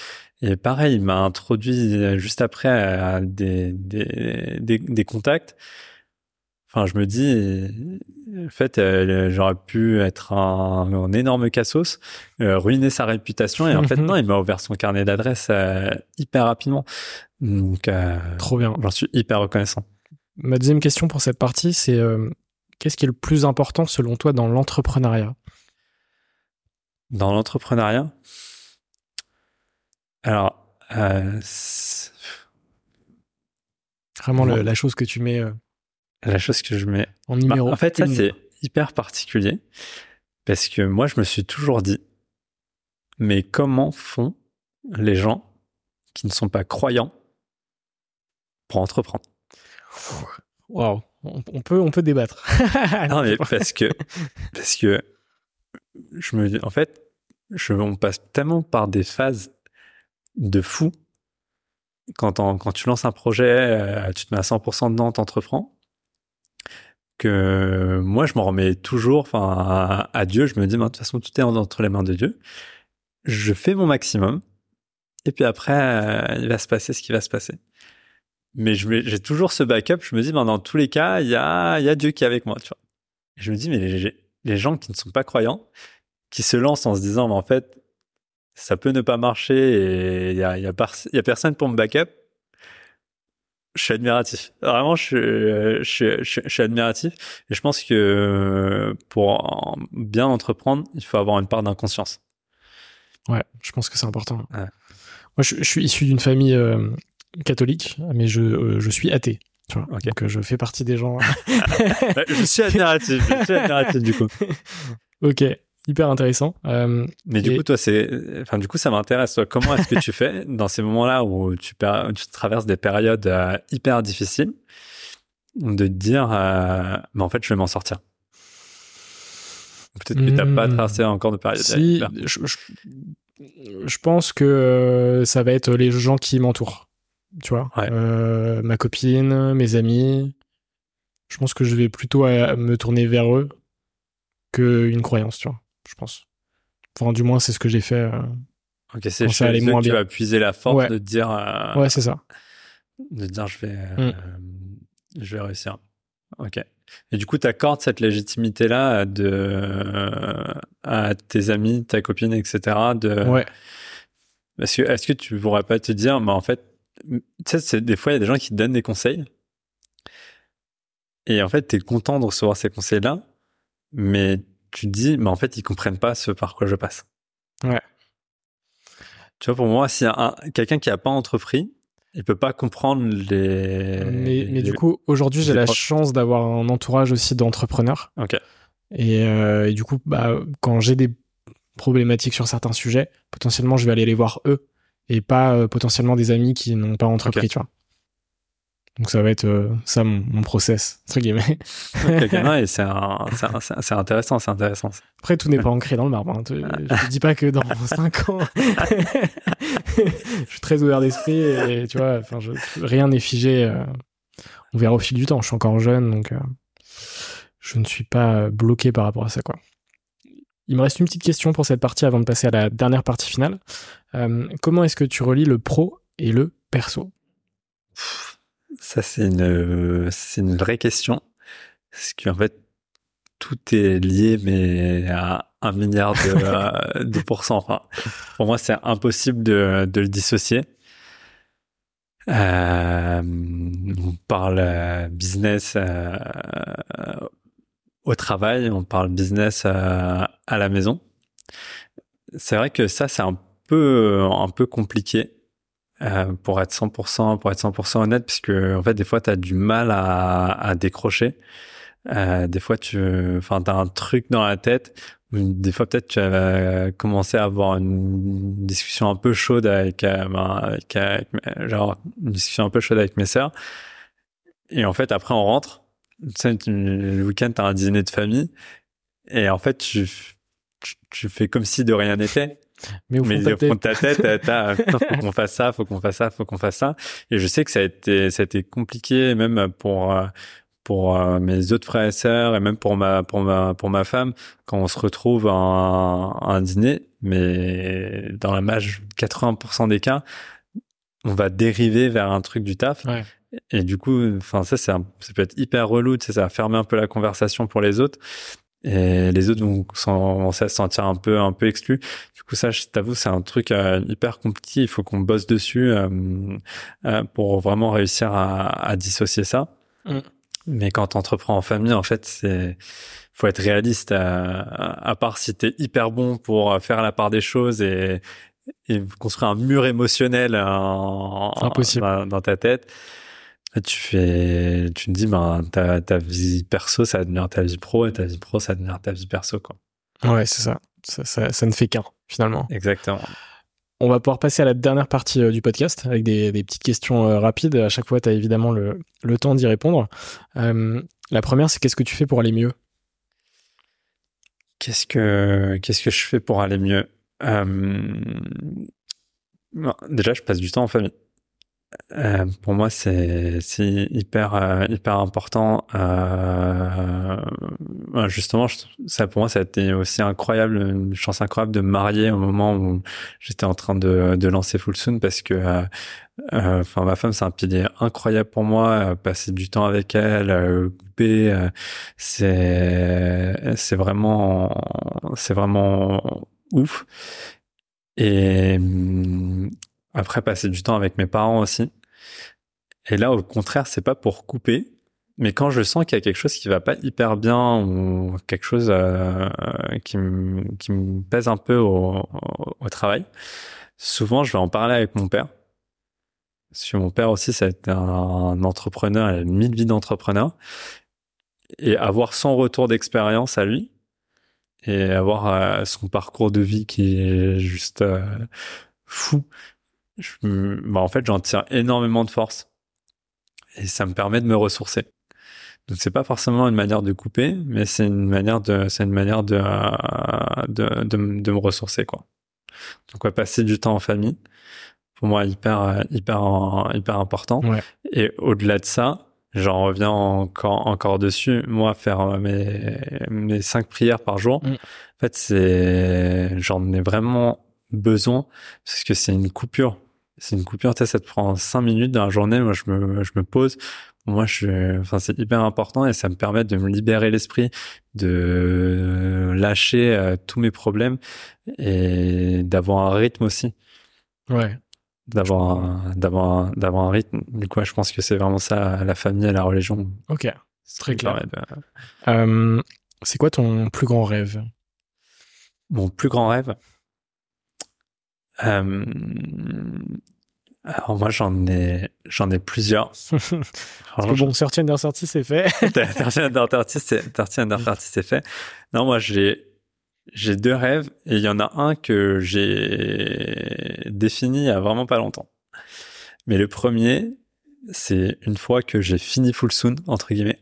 et pareil il m'a introduit euh, juste après à des, des, des, des contacts enfin, je me dis, en fait, euh, j'aurais pu être un, un énorme cassos, euh, ruiner sa réputation, et en fait, non, il m'a ouvert son carnet d'adresses euh, hyper rapidement. Donc, euh, Trop bien. j'en suis hyper reconnaissant. Ma deuxième question pour cette partie, c'est euh, qu'est-ce qui est le plus important selon toi dans l'entrepreneuriat? Dans l'entrepreneuriat, alors, euh, Vraiment le- la chose que tu mets euh, la chose que je mets en Bah, numéro. en fait, ça, c'est hyper particulier parce que moi, je me suis toujours dit, mais comment font les gens qui ne sont pas croyants pour entreprendre? Waouh. On, on peut, on peut débattre. Non, mais parce que, parce que je me dis, en fait, je, on passe tellement par des phases de fou. Quand, tu lances un projet, euh, tu te mets à 100% dedans, t'entreprends. Que moi, je m'en remets toujours à, Dieu. Je me dis, de toute façon, tout est en- entre les mains de Dieu. Je fais mon maximum. Et puis après, euh, il va se passer ce qui va se passer. Mais j'ai toujours ce backup. Je me dis, ben, dans tous les cas, il y a, Dieu qui est avec moi. Je me dis, mais les gens qui ne sont pas croyants, qui se lancent en se disant, mais en fait, ça peut ne pas marcher et il y a, y a, y personne pour me backup. Je suis admiratif. Vraiment, je, suis- je, suis- je, suis- je suis admiratif. Et je pense que pour en- bien entreprendre, il faut avoir une part d'inconscience. Ouais, je pense que c'est important. Ouais. Moi, je, suis issu d'une famille euh, catholique, mais je, euh, je suis athée. Tu vois. Ok. Donc, euh, je fais partie des gens. Je suis admiratif. Je suis admiratif du coup. ok, hyper intéressant. Euh, Mais du Et- coup, toi, c'est, enfin, du coup, ça m'intéresse. Comment est-ce que tu fais dans ces moments-là où tu, per- tu traverses des périodes euh, hyper difficiles, de te dire, euh, mais en fait, je vais m'en sortir? Peut-être que t'as pas Hmm. traversé encore de période si, hyper. je, je, je pense que ça va être les gens qui m'entourent. Tu vois, Ouais. Ma copine, mes amis. Je pense que je vais plutôt me tourner vers eux qu'une croyance, tu vois. Je pense. Enfin, du moins, c'est ce que j'ai fait. euh. Ok, c'est ça allait moins que tu vas puiser la force Ouais. de te dire, euh, Ouais, c'est ça. de te dire, je vais, Hmm. euh, je vais réussir. Ok. Et du coup, t'accordes cette légitimité-là de, à tes amis, ta copine, etc. De, Ouais. Parce que est-ce que tu pourrais pas te dire, mais en fait, tu sais, des fois, il y a des gens qui te donnent des conseils. Et en fait, tu es content de recevoir ces conseils-là, mais tu te dis, mais en fait, ils comprennent pas ce par quoi je passe. Ouais. Tu vois, pour moi, si un, quelqu'un qui a pas entrepris, il peut pas comprendre les. Mais, mais les- du coup, aujourd'hui, j'ai la chance d'avoir un entourage aussi d'entrepreneurs. Ok. Et, euh, et du coup, bah, quand j'ai des problématiques sur certains sujets, potentiellement, je vais aller les voir eux et pas euh, potentiellement des amis qui n'ont pas entrepris, tu vois. Donc ça va être euh, ça mon, mon process, entre guillemets. C'est intéressant, c'est intéressant. Après, tout n'est pas ancré dans le marbre. hein. Je te dis pas que dans 5 ans, je suis très ouvert d'esprit et tu vois, je- rien n'est figé. euh, on verra au fil du temps. Je suis encore jeune, donc euh, je ne suis pas bloqué par rapport à ça, quoi. Il me reste une petite question pour cette partie avant de passer à la dernière partie finale. Comment est-ce que tu relis le pro et le perso? Ça, c'est une, c'est une vraie question. Parce qu'en fait, tout est lié, mais à un milliard de, euh, de pourcents. Enfin, pour moi, c'est impossible de, de le dissocier. Euh, on parle euh, business euh, au travail, on parle business euh, à la maison. C'est vrai que ça, c'est un peu, un peu compliqué. Euh, pour être 100% pour être 100% honnête parce que en fait des fois tu as du mal à, à décrocher. Euh, des fois tu enfin tu as un truc dans la tête. Des fois peut-être tu vas commencer à avoir une discussion un peu chaude avec, euh, ben, avec, genre une discussion un peu chaude avec mes sœurs. Et en fait après on rentre. Tu sais, le week-end tu as un dîner de famille. Et en fait tu, tu fais comme si de rien n'était Mais au fond de ta tête, ta tête, t'as- faut qu'on fasse ça, faut qu'on fasse ça, faut qu'on fasse ça. Et je sais que ça a été, ça a été compliqué même pour pour mes autres frères et sœurs et même pour ma pour ma pour ma femme quand on se retrouve à un, à un dîner. Mais dans la mage 80% des cas, on va dériver vers un truc du taf. Ouais. Et du coup, enfin ça, c'est ça peut être hyper relou, tu sais, ça va fermer un peu la conversation pour les autres. Et les autres vont commencer à se sentir un peu un peu exclus. Du coup, ça, je t'avoue, c'est un truc euh, hyper compliqué. Il faut qu'on bosse dessus euh, euh, pour vraiment réussir à, à dissocier ça. Mm. Mais quand tu entreprends en famille, en fait, c'est faut être réaliste. À, à part si t'es hyper bon pour faire la part des choses et, et construire un mur émotionnel en, Impossible. Dans, ta tête. Tu fais, tu te dis, ben, ta, ta vie perso, ça va devenir ta vie pro, et ta vie pro, ça va devenir ta vie perso, quoi. Ouais, c'est ça. Ça, ça. ça, ne fait qu'un, finalement. Exactement. On va pouvoir passer à la dernière partie euh, du podcast avec des, des petites questions euh, rapides. À chaque fois, tu as évidemment le, le temps d'y répondre. Euh, la première, c'est qu'est-ce que tu fais pour aller mieux? Qu'est-ce que qu'est-ce que je fais pour aller mieux? Euh, Déjà, je passe du temps en famille. Euh, pour moi, c'est hyper euh, hyper important. Euh, justement, ça pour moi, ça a été aussi incroyable, une chance incroyable de me marier au moment où j'étais en train de de lancer Full Soon parce que euh, enfin ma femme c'est un pilier incroyable pour moi. passer du temps avec elle, couper, c'est c'est vraiment c'est vraiment ouf. Et hum, après, passer du temps avec mes parents aussi. Et là, au contraire, c'est pas pour couper, mais quand je sens qu'il y a quelque chose qui va pas hyper bien ou quelque chose euh, qui, me, qui me pèse un peu au, travail, souvent je vais en parler avec mon père. Parce que mon père aussi, été un entrepreneur, il a mille vie d'entrepreneur. Et avoir son retour d'expérience à lui, et avoir euh, son parcours de vie qui est juste euh, fou je, bah en fait, j'en tire énormément de force et ça me permet de me ressourcer. Donc c'est pas forcément une manière de couper, mais c'est une manière de, c'est une manière de, de, de, de, me ressourcer quoi. Donc ouais, passer du temps en famille, pour moi hyper hyper hyper important. Ouais. Et au-delà de ça, j'en reviens encore encore dessus. Moi, faire mes mes cinq prières par jour, mm. en fait c'est j'en ai vraiment besoin parce que c'est une coupure c'est une coupure, ça te prend cinq minutes dans la journée. Moi, je me, je me pose. Moi, je, enfin, c'est hyper important et ça me permet de me libérer l'esprit, de lâcher euh, tous mes problèmes et d'avoir un rythme aussi. Ouais. D'avoir, d'avoir, d'avoir un rythme. Du coup, je pense que c'est vraiment ça, la famille et la religion. Ok. C'est très clair. Euh, c'est quoi ton plus grand rêve? Mon plus grand rêve? Euh, alors moi j'en ai j'en ai plusieurs. Alors, bon, sortie under sortie c'est fait. sortie under sortie c'est sortie under sortie c'est fait. Non moi j'ai j'ai deux rêves et il y en a un que j'ai défini il y a vraiment pas longtemps. Mais le premier c'est une fois que j'ai fini Full Soon entre guillemets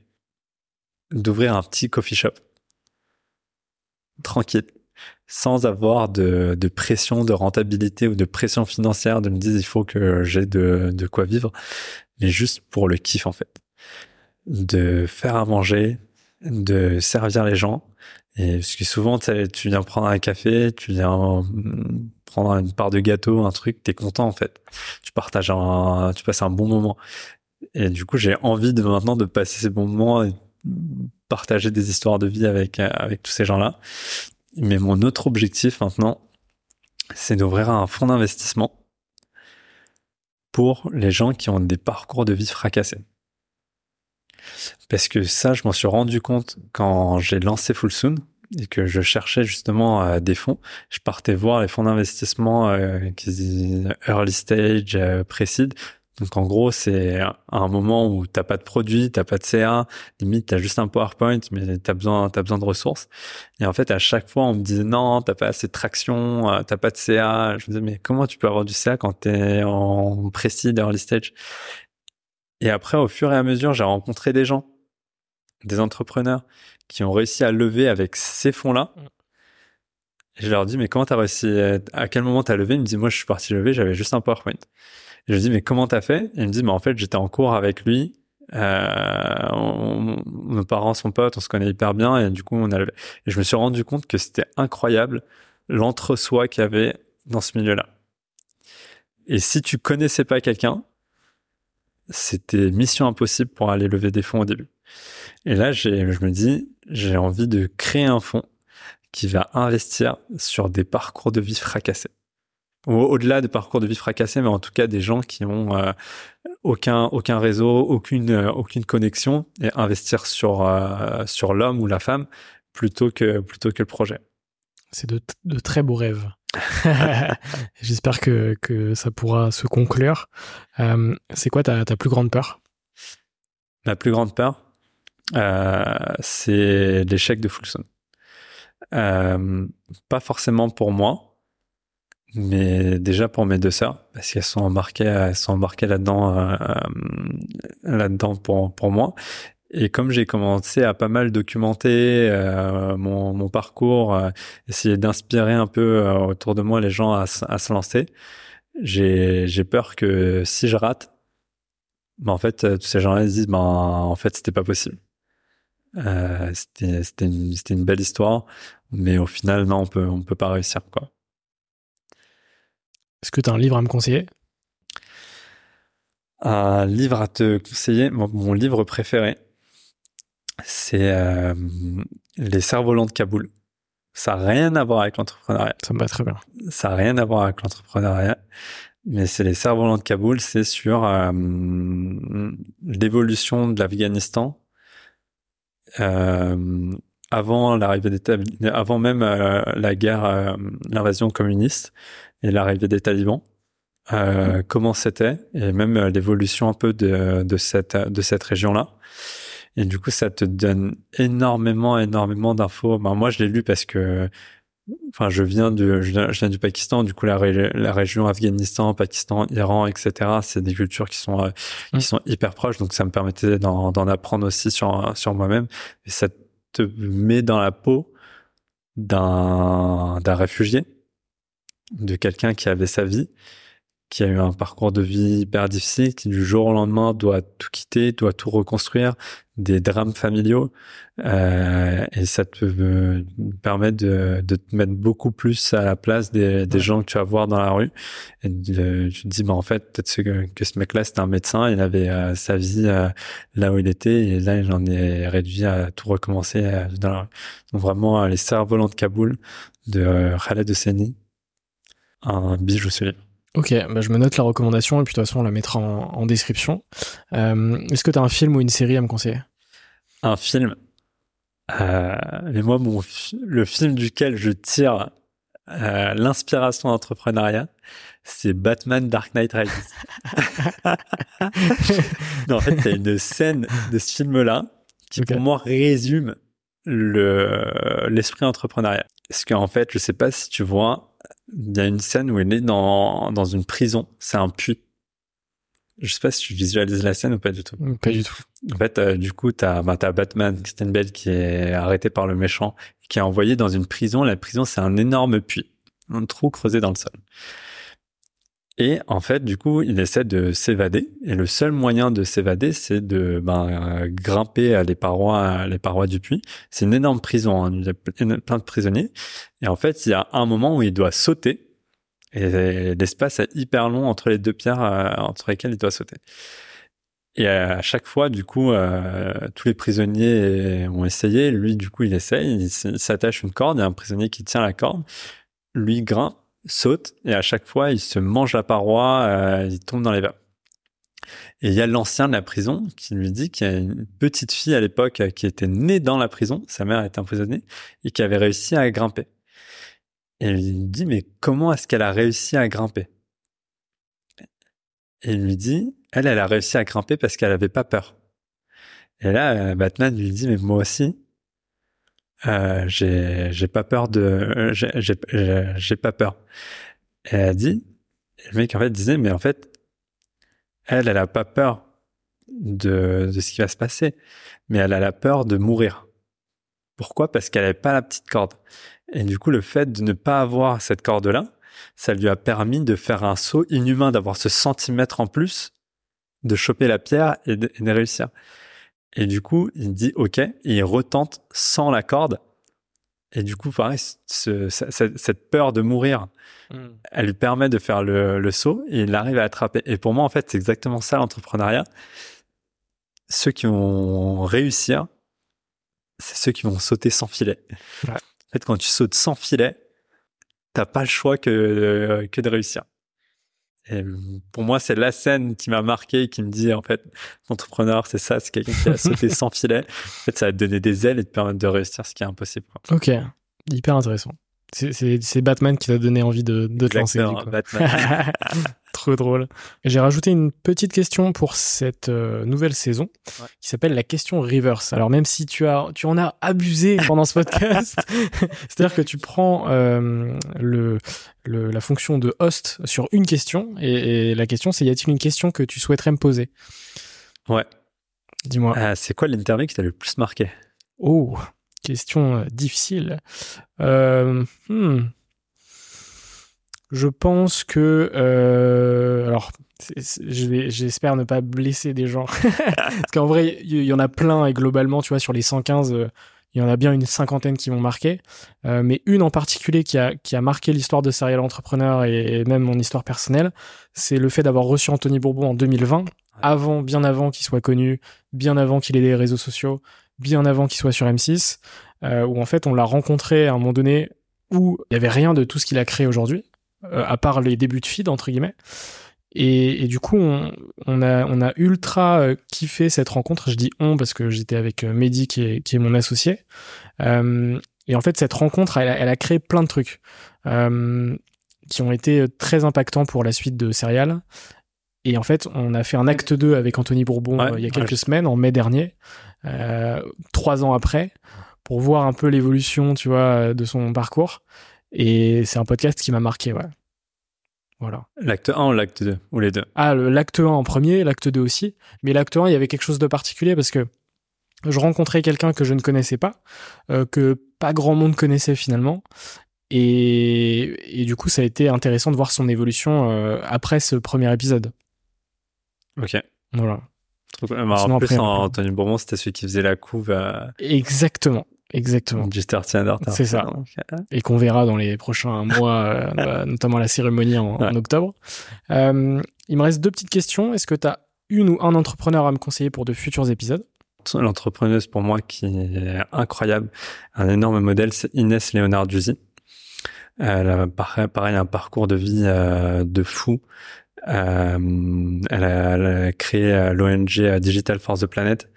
d'ouvrir un petit coffee shop tranquille sans avoir de, de, pression de rentabilité ou de pression financière de me dire il faut que j'ai de, de quoi vivre, mais juste pour le kiff en fait. De faire à manger, de servir les gens. Et parce que souvent, tu viens prendre un café, tu viens prendre une part de gâteau, un truc, t'es content en fait. Tu partages un, tu passes un bon moment. Et du coup, j'ai envie de maintenant de passer ces bons moments et partager des histoires de vie avec avec tous ces gens-là. Mais mon autre objectif maintenant, c'est d'ouvrir un fonds d'investissement pour les gens qui ont des parcours de vie fracassés. Parce que ça, je m'en suis rendu compte quand j'ai lancé Full Soon et que je cherchais justement euh, des fonds. Je partais voir les fonds d'investissement euh, early stage, euh, précide, donc en gros, c'est un moment où t'as pas de produit, t'as pas de CA, limite t'as juste un PowerPoint, mais t'as besoin, t'as besoin de ressources. Et en fait, à chaque fois, on me disait non, t'as pas assez de traction, euh, t'as pas de CA. Je me disais mais comment tu peux avoir du CA quand t'es en précis early stage? Et après, au fur et à mesure, j'ai rencontré des gens, des entrepreneurs qui ont réussi à lever avec ces fonds-là. Et je leur dis mais comment t'as réussi À quel moment t'as levé? Ils me disent moi je suis parti lever, j'avais juste un PowerPoint je lui dis, mais comment t'as fait? Il me dit, mais en fait, j'étais en cours avec lui. Euh, nos parents sont potes, on se connaît hyper bien et du coup, on a. Et je me suis rendu compte que c'était incroyable l'entre-soi qu'il y avait dans ce milieu-là. Et si tu connaissais pas quelqu'un, c'était mission impossible pour aller lever des fonds au début. Et là, je me dis, j'ai envie de créer un fonds qui va investir sur des parcours de vie fracassés. Au-delà de parcours de vie fracassés, mais en tout cas des gens qui ont euh, aucun aucun réseau, aucune euh, aucune connexion et investir sur euh, sur l'homme ou la femme plutôt que plutôt que le projet. C'est de, de très beaux rêves. J'espère que, que ça pourra se conclure. Euh, c'est quoi ta, ta plus grande peur? Ma plus grande peur, euh, c'est l'échec de Fulson. Euh, pas forcément pour moi, mais déjà pour mes deux sœurs, parce qu'elles sont embarquées, elles sont embarquées là-dedans, euh, là-dedans pour pour moi. Et comme j'ai commencé à pas mal documenter euh, mon, mon, parcours, euh, essayer d'inspirer un peu euh, autour de moi les gens à, à se lancer, j'ai, j'ai peur que si je rate, ben en fait, tous ces gens-là disent, ben en fait, c'était pas possible. c'était, c'était, une, une belle histoire, mais au final, non, on peut, on peut pas réussir, quoi. Est-ce que tu as un livre à me conseiller? Un livre à te conseiller, mon, mon livre préféré, c'est euh, les cerfs-volants de Kaboul. Ça n'a rien à voir avec l'entrepreneuriat. Ça me va très bien. Ça n'a rien à voir avec l'entrepreneuriat. Mais c'est les cerfs-volants de Kaboul, c'est sur euh, l'évolution de l'Afghanistan euh, avant l'arrivée des avant même euh, la guerre, euh, l'invasion communiste et l'arrivée des talibans. Mmh. Comment c'était et même l'évolution un peu de, de cette de cette région-là. Et du coup, ça te donne énormément, énormément d'infos. Ben, moi, je l'ai lu parce que, enfin, je viens du, je viens, du Pakistan. Du coup, la, la région Afghanistan, Pakistan, Iran, etc. C'est des cultures qui sont, euh, qui mmh. sont hyper proches. Donc, ça me permettait d'en apprendre aussi sur, sur moi-même. Et ça te met dans la peau d'un, d'un réfugié, de quelqu'un qui avait sa vie qui a eu un parcours de vie hyper difficile, qui du jour au lendemain doit tout quitter, doit tout reconstruire, des drames familiaux, euh, et ça te euh, permet de, de, te mettre beaucoup plus à la place des, des gens que tu vas voir dans la rue. Et de, tu te dis, bah en fait, peut-être que, que, ce mec-là, c'était un médecin, il avait euh, sa vie euh, là où il était, et là, il en est réduit à tout recommencer dans la rue. Donc vraiment, les cerfs-volants de Kaboul de Khaled Hosseini, un bijou solide. Ok, bah je me note la recommandation et puis de toute façon on la mettra en, en description. Euh, Est-ce que tu as un film ou une série à me conseiller? Un film. Euh, mais moi, mon, le film duquel je tire euh, l'inspiration entrepreneuriat, c'est Batman Dark Knight Rises. non, en fait, il y a une scène de ce film-là qui okay. pour moi résume le l'esprit entrepreneurial. Parce qu'en fait, je sais pas si tu vois, il y a une scène où il est dans, dans une prison. C'est un puits. Je sais pas si tu visualises la scène ou pas du tout. Pas du tout. En fait, euh, du coup, t'as, bah, as Batman, Kristen Bell, qui est arrêté par le méchant, qui est envoyé dans une prison. La prison, c'est un énorme puits. Un trou creusé dans le sol. Et en fait, du coup, il essaie de s'évader. Et le seul moyen de s'évader, c'est de ben, grimper les parois, les parois du puits. C'est une énorme prison. Il y a plein de prisonniers. Et en fait, il y a un moment où il doit sauter. Et l'espace est hyper long entre les deux pierres euh, entre lesquelles il doit sauter. Et à chaque fois, du coup, euh, tous les prisonniers ont essayé. Lui, du coup, il essaye. Il s'attache une corde. Il y a un prisonnier qui tient la corde. Lui grimpe saute et à chaque fois il se mange la paroi, euh, il tombe dans les vapes. Et il y a l'ancien de la prison qui lui dit qu'il y a une petite fille à l'époque qui était née dans la prison, sa mère était emprisonnée, et qui avait réussi à grimper. Et il lui dit, mais comment est-ce qu'elle a réussi à grimper? Et il lui dit, elle, elle a réussi à grimper parce qu'elle avait pas peur. Et là, euh, Batman lui dit, mais moi aussi, euh, j'ai pas peur de j'ai j'ai pas peur. Et elle a dit le mec en fait disait mais en fait elle elle a pas peur de de ce qui va se passer mais elle a la peur de mourir. Pourquoi? Parce qu'elle avait pas la petite corde. Et du coup le fait de ne pas avoir cette corde là ça lui a permis de faire un saut inhumain d'avoir ce centimètre en plus de choper la pierre et de, et de réussir et du coup, il dit OK, et il retente sans la corde. Et du coup, pareil, ce, cette peur de mourir, hmm. elle lui permet de faire le, le, saut et il arrive à attraper. Et pour moi, en fait, c'est exactement ça l'entrepreneuriat. Ceux qui vont réussir, c'est ceux qui vont sauter sans filet. En fait, quand tu sautes sans filet, t'as pas le choix que, que de réussir. Et pour moi, c'est la scène qui m'a marqué, qui me dit en fait, l'entrepreneur, c'est ça, c'est quelqu'un qui a sauté sans filet. En fait, ça va te donner des ailes et te permettre de réussir ce qui est impossible. Quoi. Ok, hyper intéressant. C'est Batman qui t'a donné envie de, de te lancer. Batman. Trop drôle. J'ai rajouté une petite question pour cette euh, nouvelle saison qui s'appelle la question reverse. Alors même si tu as, tu en as abusé pendant ce podcast, c'est-à-dire que tu prends euh, le, le, la fonction de host sur une question et, la question c'est y a-t-il une question que tu souhaiterais me poser? Ouais. Dis-moi. Euh, c'est quoi l'interview qui t'a le plus marqué? Oh, question difficile. Euh, hmm. Je pense que euh, alors j'espère ne pas blesser des gens. Parce qu'en vrai il y, en a plein et globalement tu vois sur les 115 euh, il y en a bien une cinquantaine qui m'ont marqué. Euh, mais une en particulier qui a qui a marqué l'histoire de Serial Entrepreneur et, même mon histoire personnelle c'est le fait d'avoir reçu Anthony Bourbon en 2020 avant bien avant qu'il soit connu bien avant qu'il ait des réseaux sociaux bien avant qu'il soit sur M6 euh, où en fait on l'a rencontré à un moment donné où il y avait rien de tout ce qu'il a créé aujourd'hui euh, à part les débuts de feed entre guillemets. Et, du coup, on, a, on a ultra euh, kiffé cette rencontre. Je dis on parce que j'étais avec Mehdi qui est, mon associé. et en fait, cette rencontre, elle elle a créé plein de trucs qui ont été très impactants pour la suite de Serial. Et en fait, on a fait un acte 2 avec Anthony Bourbon il y a quelques semaines, en mai dernier, trois ans après, pour voir un peu l'évolution, tu vois, de son parcours. Et c'est un podcast qui m'a marqué, ouais. Voilà. L'acte 1 ou l'acte 2 Ou les deux? Ah, l'acte 1 en premier, l'acte 2 aussi. Mais l'acte 1, il y avait quelque chose de particulier parce que je rencontrais quelqu'un que je ne connaissais pas, euh, que pas grand monde connaissait finalement. Et, et, du coup, ça a été intéressant de voir son évolution euh, après ce premier épisode. Ok. Voilà. en plus, Anthony Bourbon, c'était celui qui faisait la couve. Exactement. Exactement. C'est ça. Euh, Et qu'on verra dans les prochains mois, euh, bah, notamment la cérémonie en, octobre. Euh, il me reste deux petites questions. Est-ce que tu as une ou un entrepreneur à me conseiller pour de futurs épisodes? L'entrepreneuse pour moi qui est incroyable, un énorme modèle, c'est Inès Léonard Duzy. Elle a pareil, un parcours de vie de fou. Elle, a, créé l'ONG Digital Force the Planet.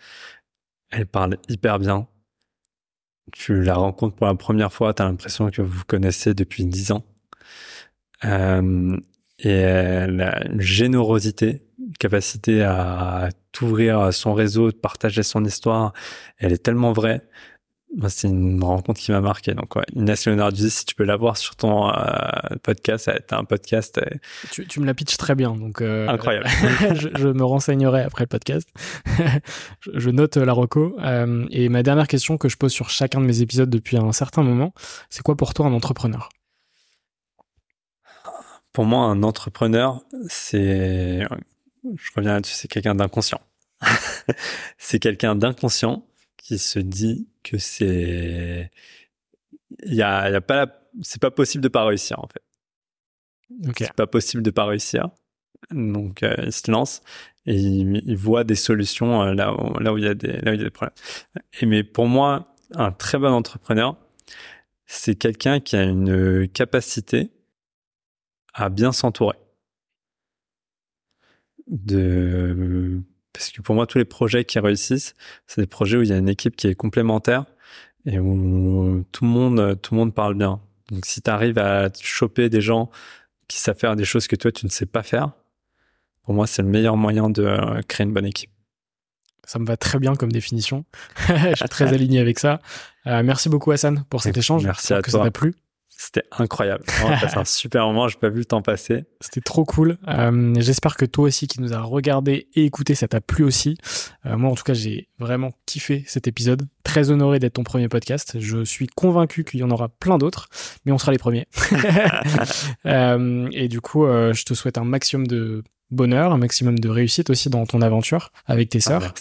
Elle parle hyper bien tu la rencontres pour la première fois, tu as l'impression que vous vous connaissez depuis dix ans. Euh, et elle a une générosité, une capacité à t'ouvrir son réseau, de partager son histoire. Elle est tellement vraie c'est une rencontre qui m'a marqué. Donc, ouais, Inès Leonardi, si tu peux l'avoir sur ton euh, podcast, t'as un podcast. Euh, tu, tu, me la pitches très bien. Donc, euh, incroyable. je, je, me renseignerai après le podcast. je, note la reco. et ma dernière question que je pose sur chacun de mes épisodes depuis un certain moment, c'est quoi pour toi un entrepreneur? Pour moi, un entrepreneur, c'est, je reviens là-dessus, c'est quelqu'un d'inconscient. c'est quelqu'un d'inconscient qui se dit que c'est il y a, y a pas c'est pas possible de pas réussir en fait. C'est pas possible de pas réussir. Donc euh, il se lance et il, voit des solutions euh, là où, là où il y a des là où il y a des problèmes. Et mais pour moi, un très bon entrepreneur, c'est quelqu'un qui a une capacité à bien s'entourer. De parce que pour moi, tous les projets qui réussissent, c'est des projets où il y a une équipe qui est complémentaire et où tout le monde, tout le monde parle bien. Donc, si tu arrives à choper des gens qui savent faire des choses que toi, tu ne sais pas faire, pour moi, c'est le meilleur moyen de euh, créer une bonne équipe. Ça me va très bien comme définition. Je suis très aligné avec ça. Euh, merci beaucoup Hassan pour cet échange. Merci à que toi. ça t'a plu. C'était incroyable. C'est un super moment. J'ai pas vu le temps passer. C'était trop cool. Euh, J'espère que toi aussi qui nous a regardé et écouté, ça t'a plu aussi. Euh, moi, en tout cas, j'ai vraiment kiffé cet épisode. Très honoré d'être ton premier podcast. Je suis convaincu qu'il y en aura plein d'autres, mais on sera les premiers. euh, et du coup, je te souhaite un maximum de bonheur, un maximum de réussite aussi dans ton aventure avec tes ah, sœurs.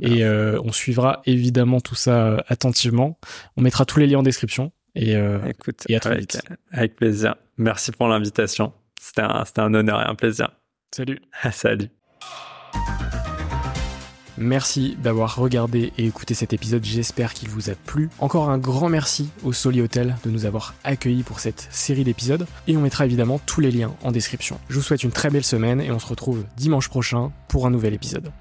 Et euh, on suivra évidemment tout ça attentivement. On mettra tous les liens en description. Et, euh, Écoute, et à très avec, vite. avec plaisir. Merci pour l'invitation. C'était un, c'était un honneur et un plaisir. Salut. Salut. Merci d'avoir regardé et écouté cet épisode, j'espère qu'il vous a plu. Encore un grand merci au Soli Hotel de nous avoir accueillis pour cette série d'épisodes et on mettra évidemment tous les liens en description. Je vous souhaite une très belle semaine et on se retrouve dimanche prochain pour un nouvel épisode.